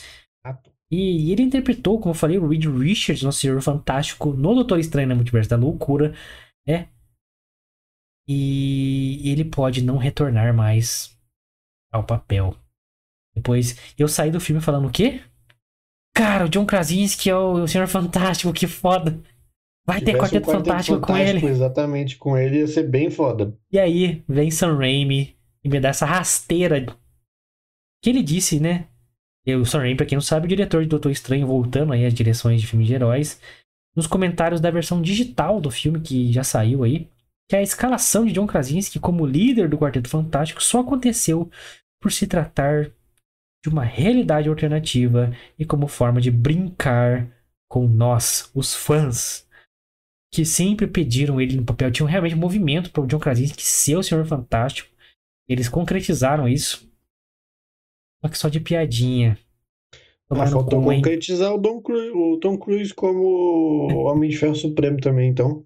E, e, ele interpretou, como eu falei, o Reed Richards, nosso Senhor Fantástico, no Doutor Estranho na Multiverso da Loucura, né? E ele pode não retornar mais ao papel. Depois, eu saí do filme falando o quê? Cara, o John Krasinski é o, o Senhor Fantástico, que foda. Vai ter Quarteto, um quarteto Fantástico, Fantástico, com ele. Exatamente, com ele ia ser bem foda. E aí, vem Sam Raimi e me dá essa rasteira que ele disse, né? Eu, o Sam Raimi, pra quem não sabe, o diretor de Doutor Estranho, voltando aí às direções de filmes de heróis, nos comentários da versão digital do filme que já saiu aí, que a escalação de John Krasinski como líder do Quarteto Fantástico só aconteceu por se tratar de uma realidade alternativa e como forma de brincar com nós, os fãs, que sempre pediram ele no papel. Tinham realmente um movimento para o John Krasinski ser o Senhor Fantástico. Eles concretizaram isso só que só de piadinha. Ah, faltou concretizar o, Tom Cruise, o Tom Cruise como Homem de Ferro Supremo também, então.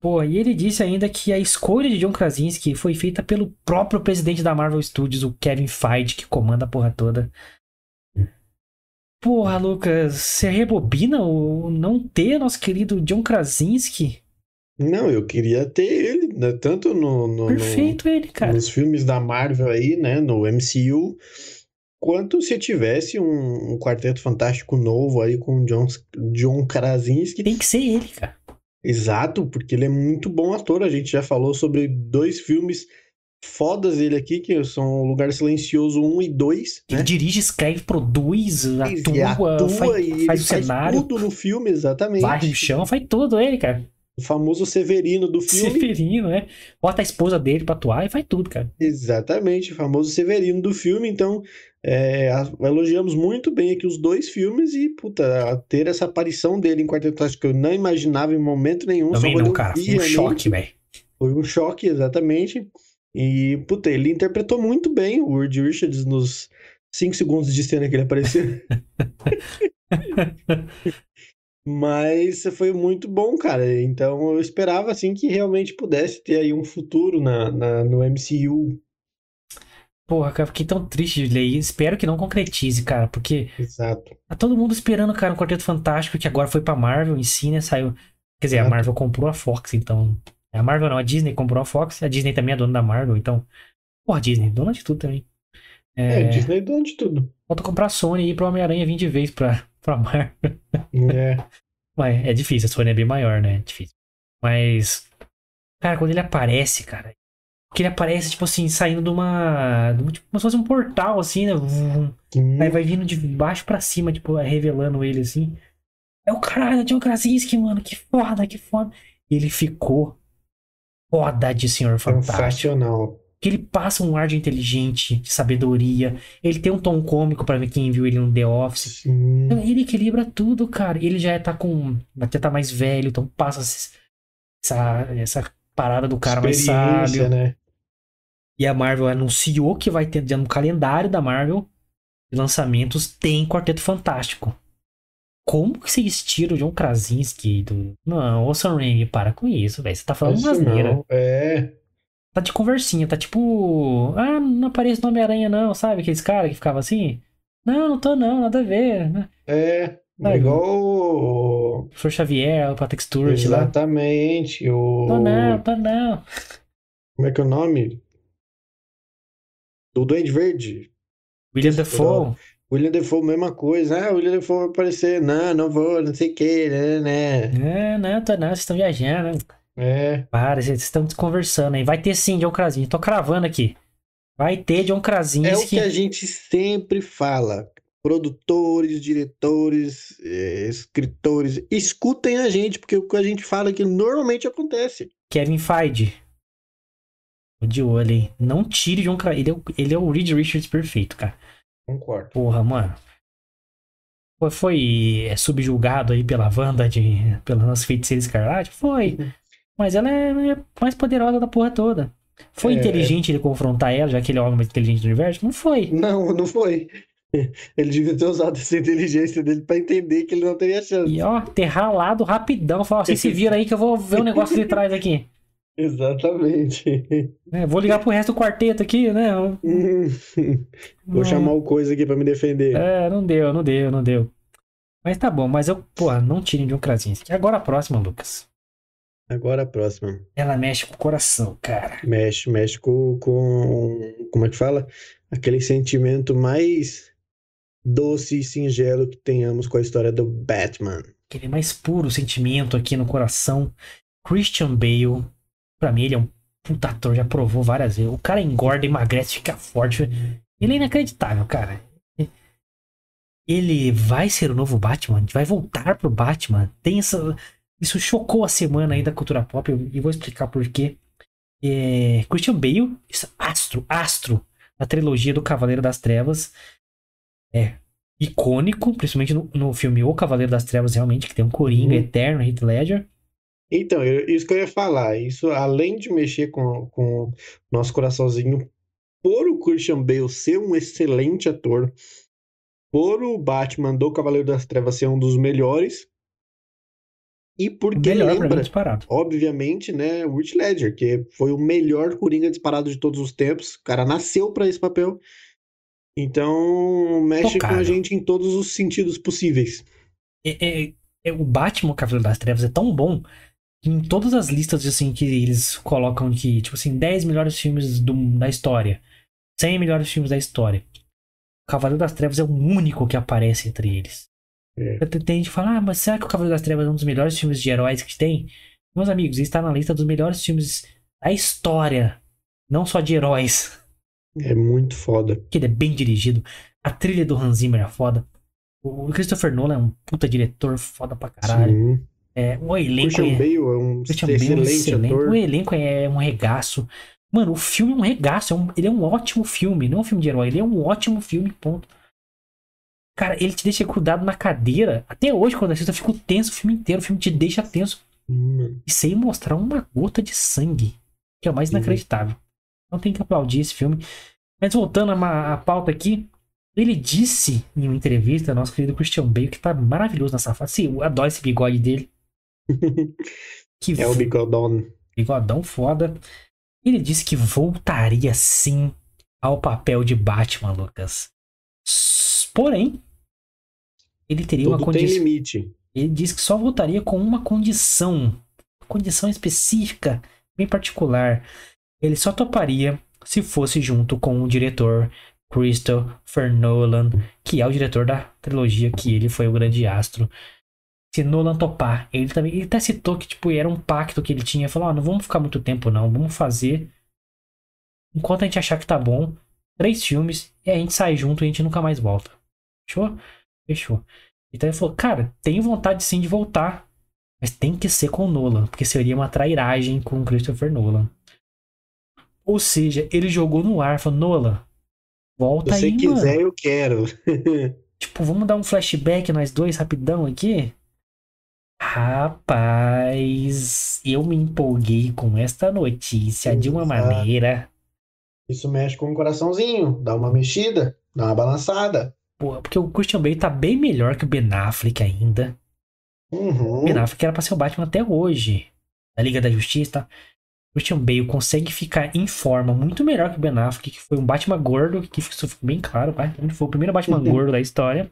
Pô, e ele disse ainda que a escolha de John Krasinski foi feita pelo próprio presidente da Marvel Studios, o Kevin Feige, que comanda a porra toda. Porra, Lucas, você rebobina o não ter nosso querido John Krasinski? Não, eu queria ter ele, né? tanto no, no Perfeito no, ele, cara. nos filmes da Marvel aí, né, no MCU, quanto se tivesse um, um, quarteto fantástico novo aí com John, John Krasinski. Tem que ser ele, cara. Exato, porque ele é muito bom ator. A gente já falou sobre dois filmes fodas dele aqui, que são Lugar Silencioso 1 e 2. Ele né? dirige, escreve, produz, atua, atua faz, faz o cenário. tudo no filme, exatamente. Varre o chão, faz tudo ele, cara. O famoso Severino do filme. Severino, né? Bota a esposa dele pra atuar e faz tudo, cara. Exatamente, o famoso Severino do filme. Então, é, elogiamos muito bem aqui os dois filmes e, puta, ter essa aparição dele em Quarteto Fantástico que eu não imaginava em momento nenhum. Também não, cara. Foi um choque, velho. Foi um choque, exatamente. E, puta, ele interpretou muito bem o Reed Richards nos 5 segundos de cena que ele apareceu. Mas foi muito bom, cara. Então eu esperava assim que realmente pudesse ter aí um futuro na, na no MCU. Porra, cara, fiquei tão triste de ler isso. Espero que não concretize, cara, porque. Exato. Tá todo mundo esperando, cara, um Quarteto Fantástico que agora foi pra Marvel em si, né? Saiu. Quer dizer, Exato. a Marvel comprou a Fox, então. A Marvel não, a Disney comprou a Fox, a Disney também é dona da Marvel, então. Porra, Disney, dona de tudo também. É, é Disney é dona de tudo. Falta comprar a Sony aí pro Homem-Aranha vir de vez pra, pra Marvel. É. Mas é difícil, a Sony é bem maior, né? É difícil. Mas. Cara, quando ele aparece, cara. Porque ele aparece, tipo assim, saindo de uma. Tipo, como se fosse um portal, assim, né? Hum. Aí vai vindo de baixo para cima, tipo, revelando ele assim. É o caralho, John Krasinski, mano. Que foda, que foda. Ele ficou foda de Senhor Fantástico. Sensacional que ele passa um ar de inteligente, de sabedoria. Ele tem um tom cômico para ver quem viu ele no The Office. Então, ele equilibra tudo, cara. Ele já tá com. Até tá mais velho, então passa essa, essa parada do cara mais sábio. Né? E a Marvel anunciou que vai ter no calendário da Marvel de lançamentos tem Quarteto Fantástico. Como que vocês tiram o John Krasinski do... Não, ô Sam Raimi, para com isso, velho. Você tá falando não, É. Tá de conversinha, tá tipo... Ah, não aparece no Homem-Aranha não, sabe? Aqueles caras que ficavam assim... Não, não tô não, nada a ver. né? É. Sabe? Igual o. O Professor Xavier, o Patrick Stewart lá. Exatamente. O. Tô não, tô não. Como é que é o nome? Do Duende Verde. William Defoe. William Defoe, mesma coisa. Ah, o William Defoe vai aparecer. Não, não vou, não sei o que, né, né. É, não, tô não, vocês estão viajando. É. Para, vocês estão desconversando aí. Vai ter sim, John Krasinski. Tô cravando aqui. Vai ter John É o Krasinski. que a gente sempre fala. Produtores, diretores, eh, escritores, escutem a gente, porque o que a gente fala aqui normalmente acontece. Kevin Feige. De olho, hein? Não tire John Krasinski. Ele, é ele é o Reed Richards perfeito, cara. Concordo. Porra, mano. Foi, foi é, subjugado aí pela Wanda, de, pela nossa feiticeira escarlate? Foi. Uhum. Mas ela é a mais poderosa da porra toda. Foi É. inteligente ele confrontar ela, já que ele é o homem mais inteligente do universo? Não foi. Não, não foi. Ele devia ter usado essa inteligência dele pra entender que ele não teria chance. E ó, ter ralado rapidão. Falar, ó, vocês se viram aí que eu vou ver o negócio de trás aqui. Exatamente. É, vou ligar pro resto do quarteto aqui, né? Vou chamar o coisa aqui pra me defender. É, não deu, não deu, não deu. Mas tá bom, mas eu, porra, não tirem de um Krasinski. Agora a próxima, Lucas. Agora a próxima. Ela mexe com o coração, cara. Mexe, mexe com, com. Como é que fala? Aquele sentimento mais doce e singelo que tenhamos com a história do Batman. Aquele mais puro sentimento aqui no coração. Christian Bale. Pra mim, ele é um puta ator, já provou várias vezes. O cara engorda, emagrece, fica forte. Ele é inacreditável, cara. Ele vai ser o novo Batman, vai voltar pro Batman. Tem essa. Isso chocou a semana aí da cultura pop e vou explicar por quê. É, Christian Bale, astro, astro da trilogia do Cavaleiro das Trevas. É icônico, principalmente no, no filme O Cavaleiro das Trevas, realmente, que tem um Coringa Uhum. eterno, Heath Ledger. Então, eu- isso que eu ia falar. Isso, além de mexer com, com nosso coraçãozinho, por o Christian Bale ser um excelente ator, por o Batman do Cavaleiro das Trevas ser um dos melhores, e porque Melhor lembra, disparado. obviamente, né, o Heath Ledger, que foi o melhor Coringa disparado de todos os tempos. O cara nasceu pra esse papel. Então, mexe com a gente em todos os sentidos possíveis. É, é- é- o Batman Cavaleiro das Trevas é tão bom em todas as listas assim que eles colocam que, tipo assim, 10 melhores filmes do- da história, 100 melhores filmes da história. O Cavaleiro das Trevas é o único que aparece entre eles. É. Tem gente que fala, ah, mas será que o Cavaleiro das Trevas é um dos melhores filmes de heróis que tem? Meus amigos, ele está na lista dos melhores filmes da história, não só de heróis. É muito foda. que ele é bem dirigido. A trilha do Hans Zimmer é foda. O Christopher Nolan é um puta diretor foda pra caralho. Sim. É, o elenco Christian é, Bale é um Christian Bale é excelente excelente. ator. O elenco é um regaço. Mano, o filme é um regaço. é um- ele é um ótimo filme. Não é um filme de herói. Ele é um ótimo filme, ponto. Cara, ele te deixa grudado na cadeira. Até hoje, quando eu assisto, eu fico tenso o filme inteiro. O filme te deixa tenso. Hum, E sem mostrar uma gota de sangue. Que é o mais inacreditável. Não tem que aplaudir esse filme. Mas voltando a pauta aqui. Ele disse em uma entrevista, nosso querido Christian Bale, que tá maravilhoso nessa fase. Sim, eu adoro esse bigode dele. Que É o bigodão. bigodão foda. Ele disse que voltaria sim ao papel de Batman, Lucas. Porém, ele teria uma Tudo tem condição. limite. Ele disse que só voltaria com uma condição. Uma condição específica, bem particular. Ele só toparia se fosse junto com o diretor Christopher Nolan, que é o diretor da trilogia que ele foi o grande astro. Se Nolan topar, ele também. Ele até citou que tipo, era um pacto que ele tinha. Falou: ó, não vamos ficar muito tempo, não. Vamos fazer. Enquanto a gente achar que tá bom, três filmes, e a gente sai junto e a gente nunca mais volta. Fechou? Fechou. Então ele falou, cara, tenho vontade sim de voltar. Mas tem que ser com o Nolan, porque seria uma trairagem com o Christopher Nolan. Ou seja, ele jogou no ar, falou, Nolan, volta Se aí, quiser, mano. eu quero. Tipo, vamos dar um flashback nós dois rapidão aqui? Rapaz, eu me empolguei com esta notícia de uma Exato. maneira. Isso mexe com o coraçãozinho, dá uma mexida, dá uma balançada. porra, porque o Christian Bale tá bem melhor que o Ben Affleck ainda. Uhum. O Ben Affleck era pra ser o Batman até hoje. Da Liga da Justiça, tá? Christian Bale consegue ficar em forma muito melhor que o Ben Affleck, que foi um Batman gordo, que isso ficou bem claro, ele foi o primeiro Batman gordo da história.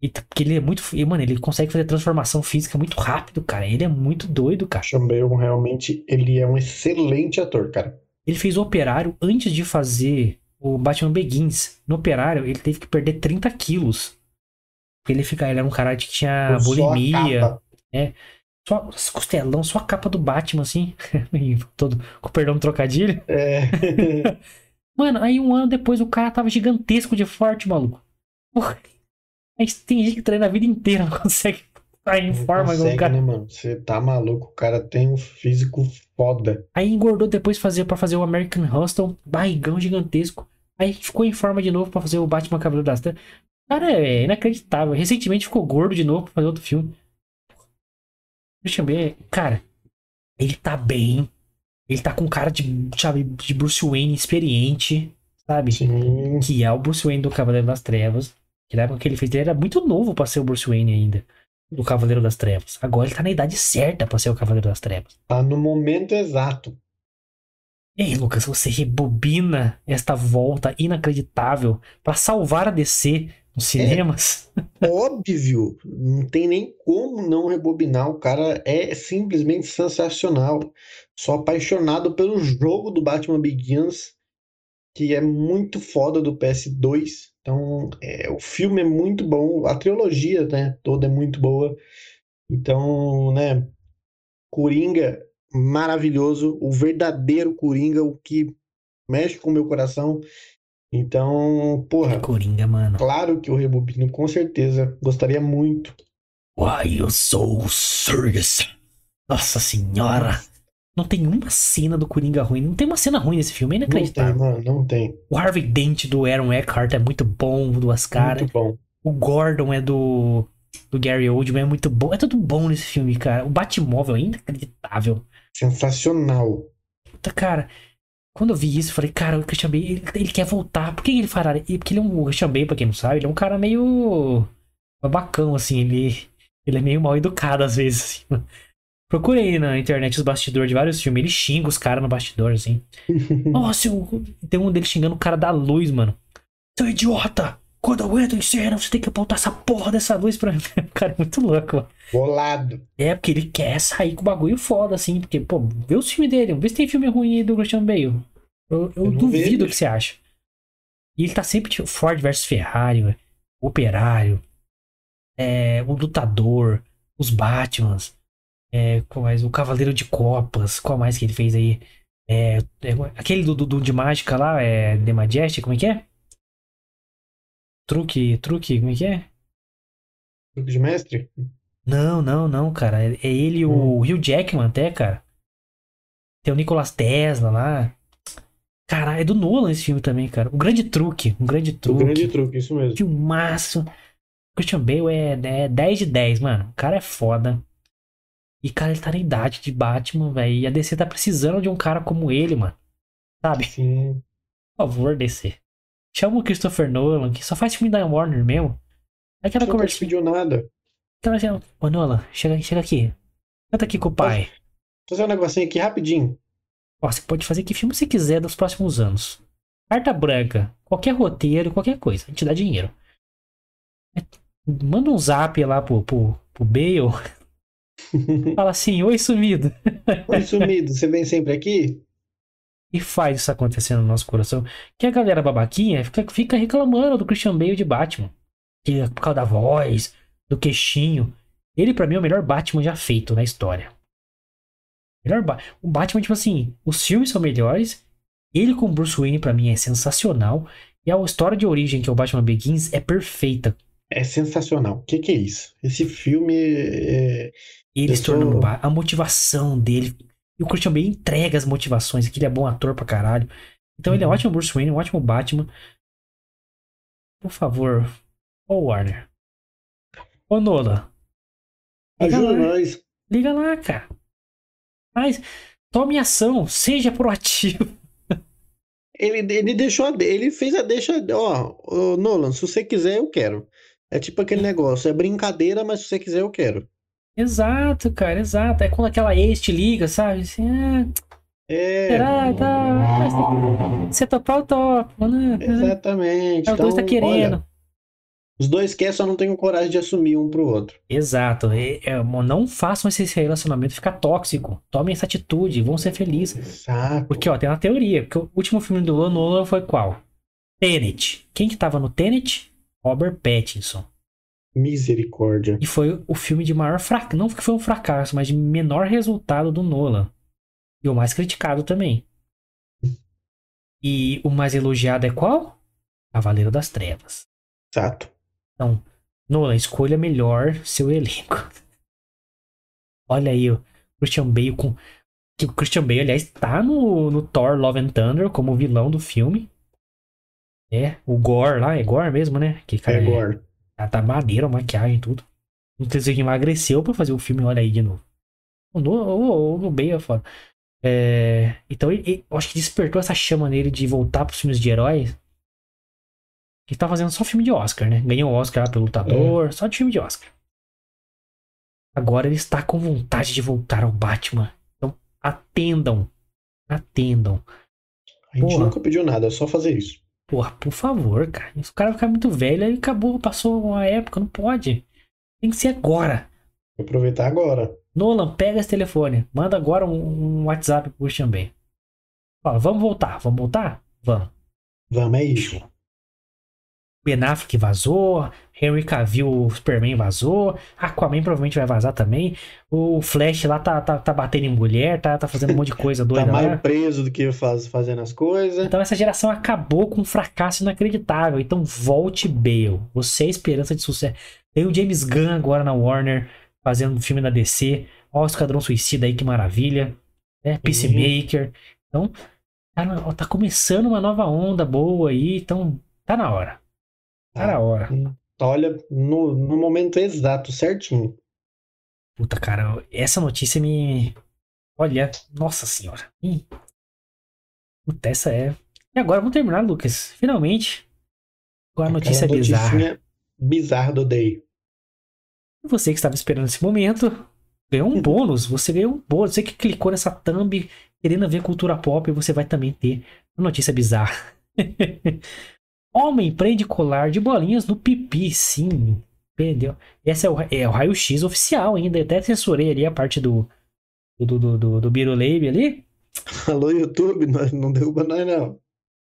E porque ele é muito. e, Mano, ele consegue fazer transformação física muito rápido, cara. Ele é muito doido, cara. Bale realmente ele é um excelente ator, cara. Ele fez o Operário antes de fazer o Batman Begins. No Operário, ele teve que perder 30 quilos. Porque ele, fica, ele era um cara que tinha a bulimia. capa. Só esse costelão, só a capa do Batman, assim. Todo, com perdão do trocadilho. É. Mano, aí um ano depois o cara tava gigantesco de forte, maluco. Porra. Aí tem gente que treina a vida inteira, não consegue ficar em forma consegue, cara. né, mano? Você tá maluco, o cara tem um físico foda. Aí engordou depois fazer para fazer o American Hustle, barrigão gigantesco. Aí ficou em forma de novo pra fazer o Batman Cavaleiro das Trevas. Cara, é inacreditável. Recentemente ficou gordo de novo pra fazer outro filme. Deixa eu ver. Cara, ele tá bem. Ele tá com cara de, sabe, de Bruce Wayne experiente, sabe? Sim. Que é o Bruce Wayne do Cavaleiro das Trevas. Que na época que ele fez, ele era muito novo pra ser o Bruce Wayne ainda. Do Cavaleiro das Trevas. Agora ele tá na idade certa pra ser o Cavaleiro das Trevas. Tá no momento exato. Ei, Lucas, você rebobina esta volta inacreditável pra salvar a DC nos cinemas? Óbvio, não tem nem como não rebobinar. O cara é simplesmente sensacional. Sou apaixonado pelo jogo do Batman Begins, que é muito foda do PS2. Então, é, o filme é muito bom, a trilogia, né, toda é muito boa. Então, né, Coringa maravilhoso, o verdadeiro Coringa, o que mexe com o meu coração. Então, porra, Coringa, mano. Claro que eu rebobino, com certeza. Gostaria muito. Uai, eu sou o Surgus. Nossa senhora. Não tem uma cena do Coringa ruim. Não tem uma cena ruim nesse filme, é Não tem, inacreditável. mano, não tem. O Harvey Dent do Aaron Eckhart é muito bom, duas caras. Muito bom. O Gordon é do, do Gary Oldman, é muito bom. É tudo bom nesse filme, cara. O Batmóvel é inacreditável. Sensacional. Puta, cara, quando eu vi isso, eu falei, cara, o Christian Bale, ele, ele quer voltar. Por que ele fará? E Porque ele é um o Christian Bale, pra quem não sabe, ele é um cara meio babacão, assim. Ele, ele é meio mal educado às vezes, assim. Procurei aí na internet os bastidores de vários filmes. Ele xinga os caras no bastidor, assim. Nossa, eu... tem um dele xingando o cara da luz, mano. Seu idiota! Quando eu entro em cena, você tem que apontar essa porra dessa luz pra mim. O cara é muito louco, mano. Bolado. É, porque ele quer sair com o bagulho foda, assim. Porque, pô, vê os filmes dele. Vê se tem filme ruim aí do Christian Bale. Eu, eu Eu duvido o que você acha. E ele tá sempre tipo Ford versus Ferrari. Operário. É, o Lutador. Os Batmans. É, qual mais? O Cavaleiro de Copas. Qual mais que ele fez aí? É, é, aquele do, do, de mágica lá, é The Majestic, como é que é? Truque, truque, como é que é? Truque de mestre? Não, não, não, cara. É é ele e o Hugh Jackman até, cara. Tem o Nicolas Tesla lá. Caralho, é do Nolan esse filme também, cara. O Grande Truque. Um Grande O Truque. grande truque, isso mesmo. Filmaço. Christian Bale é, é 10 de 10, mano. O cara é foda. E, cara, ele tá na idade de Batman, velho. E a DC tá precisando de um cara como ele, mano. Sabe? Sim. Por favor, DC. Chama o Christopher Nolan, que só faz filme da Warner mesmo. Aquela conversa. pediu nada. Aquela assim, Ô, Nolan, chega, chega aqui. Canta aqui com o pai. Vou fazer um negocinho aqui rapidinho. Ó, você pode fazer que filme você quiser dos próximos anos. Carta branca, qualquer roteiro, qualquer coisa. A gente dá dinheiro. É, Manda um zap lá pro, pro, pro Bale. Fala assim, oi sumido. Oi, sumido, você vem sempre aqui? E faz isso acontecer no nosso coração. Que a galera babaquinha fica, fica reclamando do Christian Bale de Batman. Que é por causa da voz, do queixinho. Ele, pra mim, é o melhor Batman já feito na história. Melhor ba o Batman, tipo assim, os filmes são melhores. Ele com Bruce Wayne, pra mim, é sensacional. E a história de origem, que é o Batman Begins, é perfeita. É sensacional. O que, que é isso? Esse filme é. Ele Eu se tornando sou- a motivação dele. E o Christian Bale entrega as motivações, que ele é bom ator pra caralho. Então ele é um Uhum. ótimo Bruce Wayne, um ótimo Batman. Por favor, ô Warner. Ô Nola. Liga Ajuda lá, nós. liga lá, cara. Mas tome ação, seja proativo. Ele, ele deixou a, ele fez a deixa, ó, ô, Nolan, se você quiser, eu quero. É tipo aquele negócio, é brincadeira, mas se você quiser, eu quero. Exato, cara, exato. É quando aquela ex te liga, sabe? Assim, ah, É, será? Tá. Você topar o topo, né? exatamente. É, os dois tá Então, querendo. olha, os dois querem, só não tem coragem de assumir um pro outro. Exato. É, é, não façam esse relacionamento ficar tóxico. Tomem essa atitude, vão ser felizes. Saco. Porque, ó, tem uma teoria. Porque o último filme do Nolan foi qual? Tenet. Quem que tava no Tenet? Robert Pattinson. Misericórdia. E foi o filme de maior fracasso. Não que foi um fracasso, mas de menor resultado do Nolan. E o mais criticado também. E o mais elogiado é qual? Cavaleiro das Trevas. Exato. Então, Nolan, escolha melhor seu elenco. Olha aí o Christian Bale com. Que o Christian Bale, aliás, tá no, no Thor Love and Thunder como vilão do filme. É, o Gore lá, é Gore mesmo, né? Que cara É agora. Tá, tá maneiro a maquiagem e tudo. Se ele emagreceu pra fazer o filme, olha aí de novo. O, no, o, o, o Bale é foda. É, então ele, eu acho que despertou essa chama nele de voltar pros filmes de heróis. Ele tá fazendo só filme de Oscar, né? Ganhou o Oscar lá pelo Lutador, só de filme de Oscar. Agora ele está com vontade de voltar ao Batman. Então atendam. Atendam. A gente Porra. nunca pediu nada, é só fazer isso. Porra, por favor, cara. Se o cara ficar muito velho, aí acabou, passou uma época, não pode. Tem que ser agora. Vou aproveitar agora. Nolan, pega esse telefone. Manda agora um, um WhatsApp pro Christian Bale. Fala, vamos voltar, vamos voltar? Vamos. Vamos, é isso. Ben Affleck vazou, Henry Cavill, o Superman vazou, Aquaman provavelmente vai vazar também. O Flash lá tá, tá, tá batendo em mulher, tá, tá fazendo um monte de coisa Tá doida lá. mais preso do que faz, fazendo as coisas. Então essa geração acabou com um fracasso inacreditável. Então volte Bale. Você é a esperança de sucesso. Tem o James Gunn agora na Warner, fazendo um filme na DC. Ó, o Esquadrão Suicida aí, que maravilha. Né? Peacemaker. Então, tá, tá começando uma nova onda boa aí. Então, tá na hora. Tá na hora. Olha, no, no momento exato, certinho. Puta, cara, essa notícia me. Olha, nossa senhora. Ih. Puta, essa é. E agora vamos terminar, Lucas. Finalmente. Com a notícia Aquela bizarra. bizarra do day. Você que estava esperando esse momento, ganhou um bônus. Você ganhou um bônus. Você que clicou nessa thumb querendo ver cultura pop, você vai também ter uma notícia bizarra. Homem prende colar de bolinhas no pipi, sim. Entendeu? Esse é o, é o raio-x oficial ainda. Eu até censurei ali a parte do do, do, do, do Birolebe ali. Alô, YouTube, não derruba nós, não.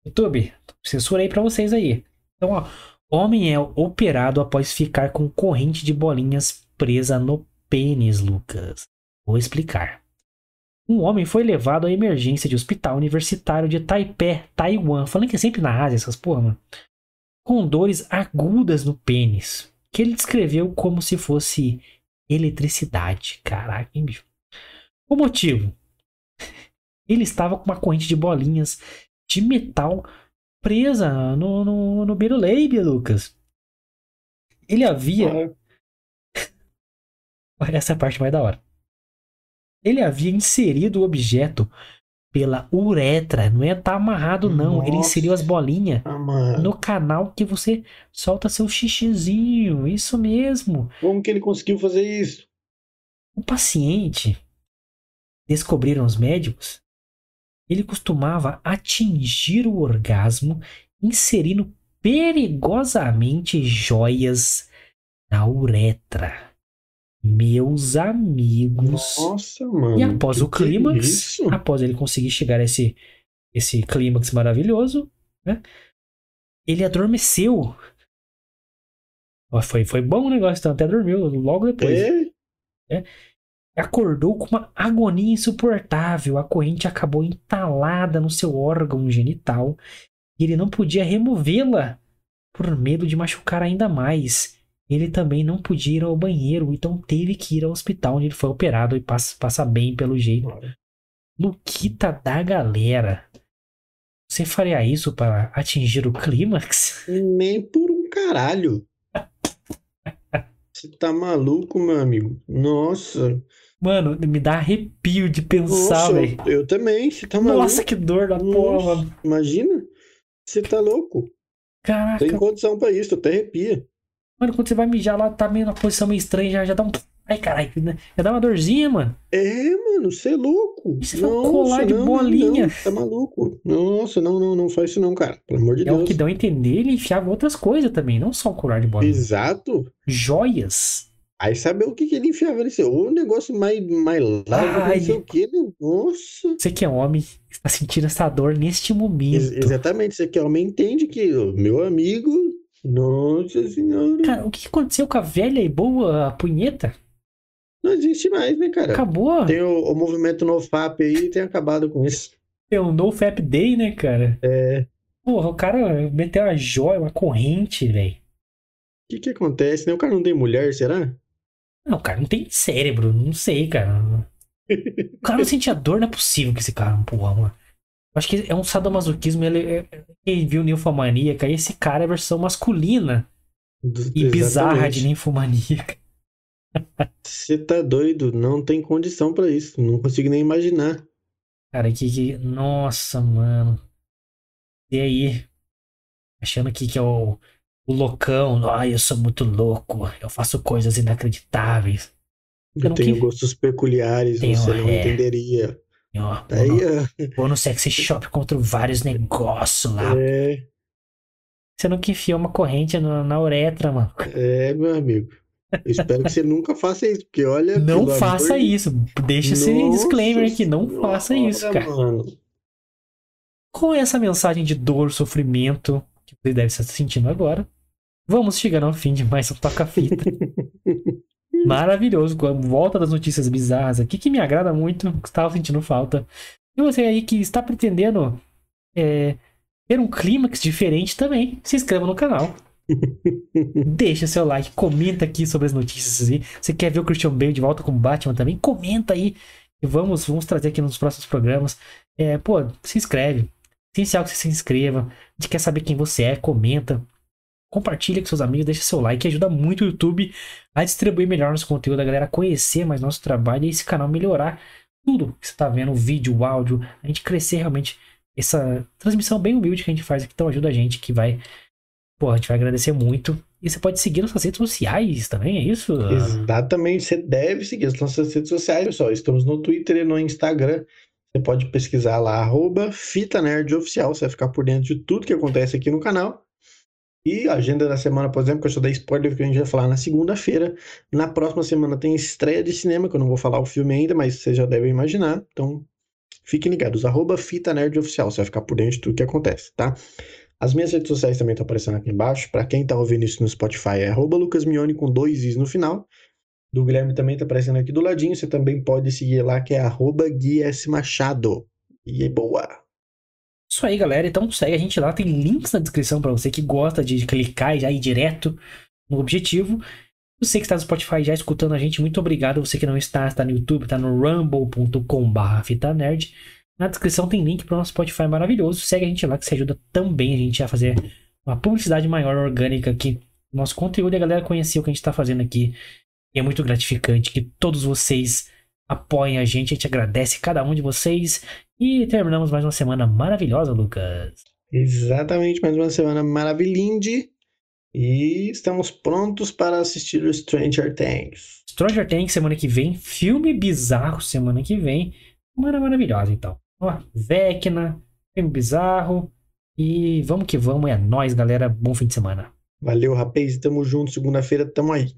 YouTube, censurei pra vocês aí. Então, ó, homem é operado após ficar com corrente de bolinhas presa no pênis, Lucas. Vou explicar. Um homem foi levado à emergência de hospital universitário de Taipei, Taiwan. Falando que é sempre na Ásia essas porra, mano. Com dores agudas no pênis. Que ele descreveu como se fosse eletricidade. Caraca, hein, bicho? O motivo? Ele estava com uma corrente de bolinhas de metal presa no, no, no Lucas. Ele havia. Ah, Essa é a parte mais da hora. Ele havia inserido o objeto pela uretra. Não é tá amarrado, não. Ele Nossa. inseriu as bolinhas ah, no canal que você solta seu xixizinho. Isso mesmo. Como que ele conseguiu fazer isso? O paciente, descobriram os médicos, ele costumava atingir o orgasmo inserindo perigosamente joias na uretra. Meus amigos. Nossa, mano. E após o é clímax, isso? após ele conseguir chegar a esse, esse clímax maravilhoso, né? Ele adormeceu. Foi, foi bom o negócio, então até dormiu logo depois É? acordou com uma agonia insuportável. A corrente acabou entalada no seu órgão genital e ele não podia removê-la por medo de machucar ainda mais. Ele também não podia ir ao banheiro, então teve que ir ao hospital onde ele foi operado e passa, passa bem pelo jeito. Luquita da galera. Você faria isso para atingir o clímax? Nem por um caralho. Você tá maluco, meu amigo? Nossa. Mano, me dá arrepio de pensar, velho. Eu também, você tá maluco. Nossa, que dor da Nossa, porra, mano. Imagina. Você tá louco. Caraca. Tem condição pra isso, até arrepia. Mano, quando você vai mijar lá, tá meio na posição meio estranha, já, já dá um. Ai, caralho, já dá uma dorzinha, mano. É, mano, você é louco. Isso é um colar de não, bolinha. Não, tá maluco. Nossa, não, não, não faz isso não, cara. Pelo amor de é Deus. É o que dão a entender, ele enfiava outras coisas também, não só um colar de bolinha. Exato. Joias. Aí sabe o que, que ele enfiava nesse? Ou um negócio mais, mais largo, não sei o que, né? Nossa. Você que é homem, está sentindo essa dor neste momento. Ex exatamente, você que é homem entende que o meu amigo. Nossa senhora. Cara, o que aconteceu com a velha e boa punheta? Não existe mais, né, cara? Acabou. Tem o, o movimento NoFap aí e tem acabado com isso. Tem o NoFap Day, né, cara? É. Porra, o cara meteu uma joia, uma corrente, velho. O que que acontece, né? O cara não tem mulher, será? Não, cara, não tem cérebro, não sei, cara. O cara não sentia dor, não é possível que esse cara, porra, mano. Acho que é um sadomasoquismo, ele, é, quem viu ninfomaníaca, esse cara é a versão masculina e exatamente. bizarra de ninfomaníaca. Você tá doido, não tem condição para isso, não consigo nem imaginar. Cara, que, que. Nossa, mano. E aí? Achando que, que é o, o loucão. Ai, eu sou muito louco. Eu faço coisas inacreditáveis. Eu, eu tenho que... gostos peculiares, tenho, você não é... entenderia. Ó, no, vou no sexy shop, contra vários negócios lá. É. Você nunca enfiou uma corrente na, na uretra, mano. É, meu amigo. Eu espero que você nunca faça isso, porque olha. Não faça amor... isso. Deixa Nossa esse disclaimer aqui, não faça isso, cara. Mano. Com essa mensagem de dor, sofrimento que você deve estar sentindo agora, vamos chegando ao fim de mais um Toca-Fita. Maravilhoso, com a volta das notícias bizarras aqui, que me agrada muito, estava sentindo falta. E você aí que está pretendendo é, ter um clímax diferente também, se inscreva no canal. Deixa seu like, comenta aqui sobre as notícias. Aí. Você quer ver o Christian Bale de volta com o Batman também? Comenta aí. E vamos, vamos trazer aqui nos próximos programas. É, pô, se inscreve. Essencial que você se inscreva. A gente quer saber quem você é, comenta. Compartilha com seus amigos, deixa seu like, ajuda muito o YouTube a distribuir melhor nosso conteúdo, a galera conhecer mais nosso trabalho e esse canal melhorar tudo que você está vendo, vídeo, o áudio, a gente crescer realmente essa transmissão bem humilde que a gente faz aqui, então ajuda a gente que vai, pô, a gente vai agradecer muito. E você pode seguir nossas redes sociais também, é isso? Exatamente, você deve seguir as nossas redes sociais, pessoal. Estamos no Twitter e no Instagram. Você pode pesquisar lá, arroba Fita Nerd Oficial, você vai ficar por dentro de tudo que acontece aqui no canal. E a agenda da semana, por exemplo, que eu só dei spoiler que a gente vai falar na segunda-feira. Na próxima semana tem estreia de cinema, que eu não vou falar o filme ainda, mas vocês já devem imaginar. Então, fiquem ligados. Arroba Fita Nerd Oficial, você vai ficar por dentro de tudo que acontece, tá? As minhas redes sociais também estão aparecendo aqui embaixo. Para quem tá ouvindo isso no Spotify, é arroba lucasmione com dois is no final. Do Guilherme também tá aparecendo aqui do ladinho. Você também pode seguir lá, que é arroba Machado. E é boa! Isso aí, galera. Então segue a gente lá. Tem links na descrição para você que gosta de clicar e já ir direto no objetivo. Você que está no Spotify já escutando a gente, muito obrigado. Você que não está, está no YouTube, está no rumble.com.br fitanerd. Na descrição tem link para o nosso Spotify maravilhoso. Segue a gente lá que se ajuda também a gente a fazer uma publicidade maior orgânica aqui no nosso conteúdo e a galera conhecer o que a gente está fazendo aqui. E é muito gratificante que todos vocês apoiem a gente. A gente agradece cada um de vocês. E terminamos mais uma semana maravilhosa, Lucas. Exatamente, mais uma semana maravilhinde. E estamos prontos para assistir o Stranger Things. Stranger Things semana que vem. Filme bizarro semana que vem. Semana maravilhosa, então. Ó, Vecna, filme bizarro. E vamos que vamos. É nóis, galera. Bom fim de semana. Valeu, rapaz. Tamo junto. Segunda-feira, tamo aí.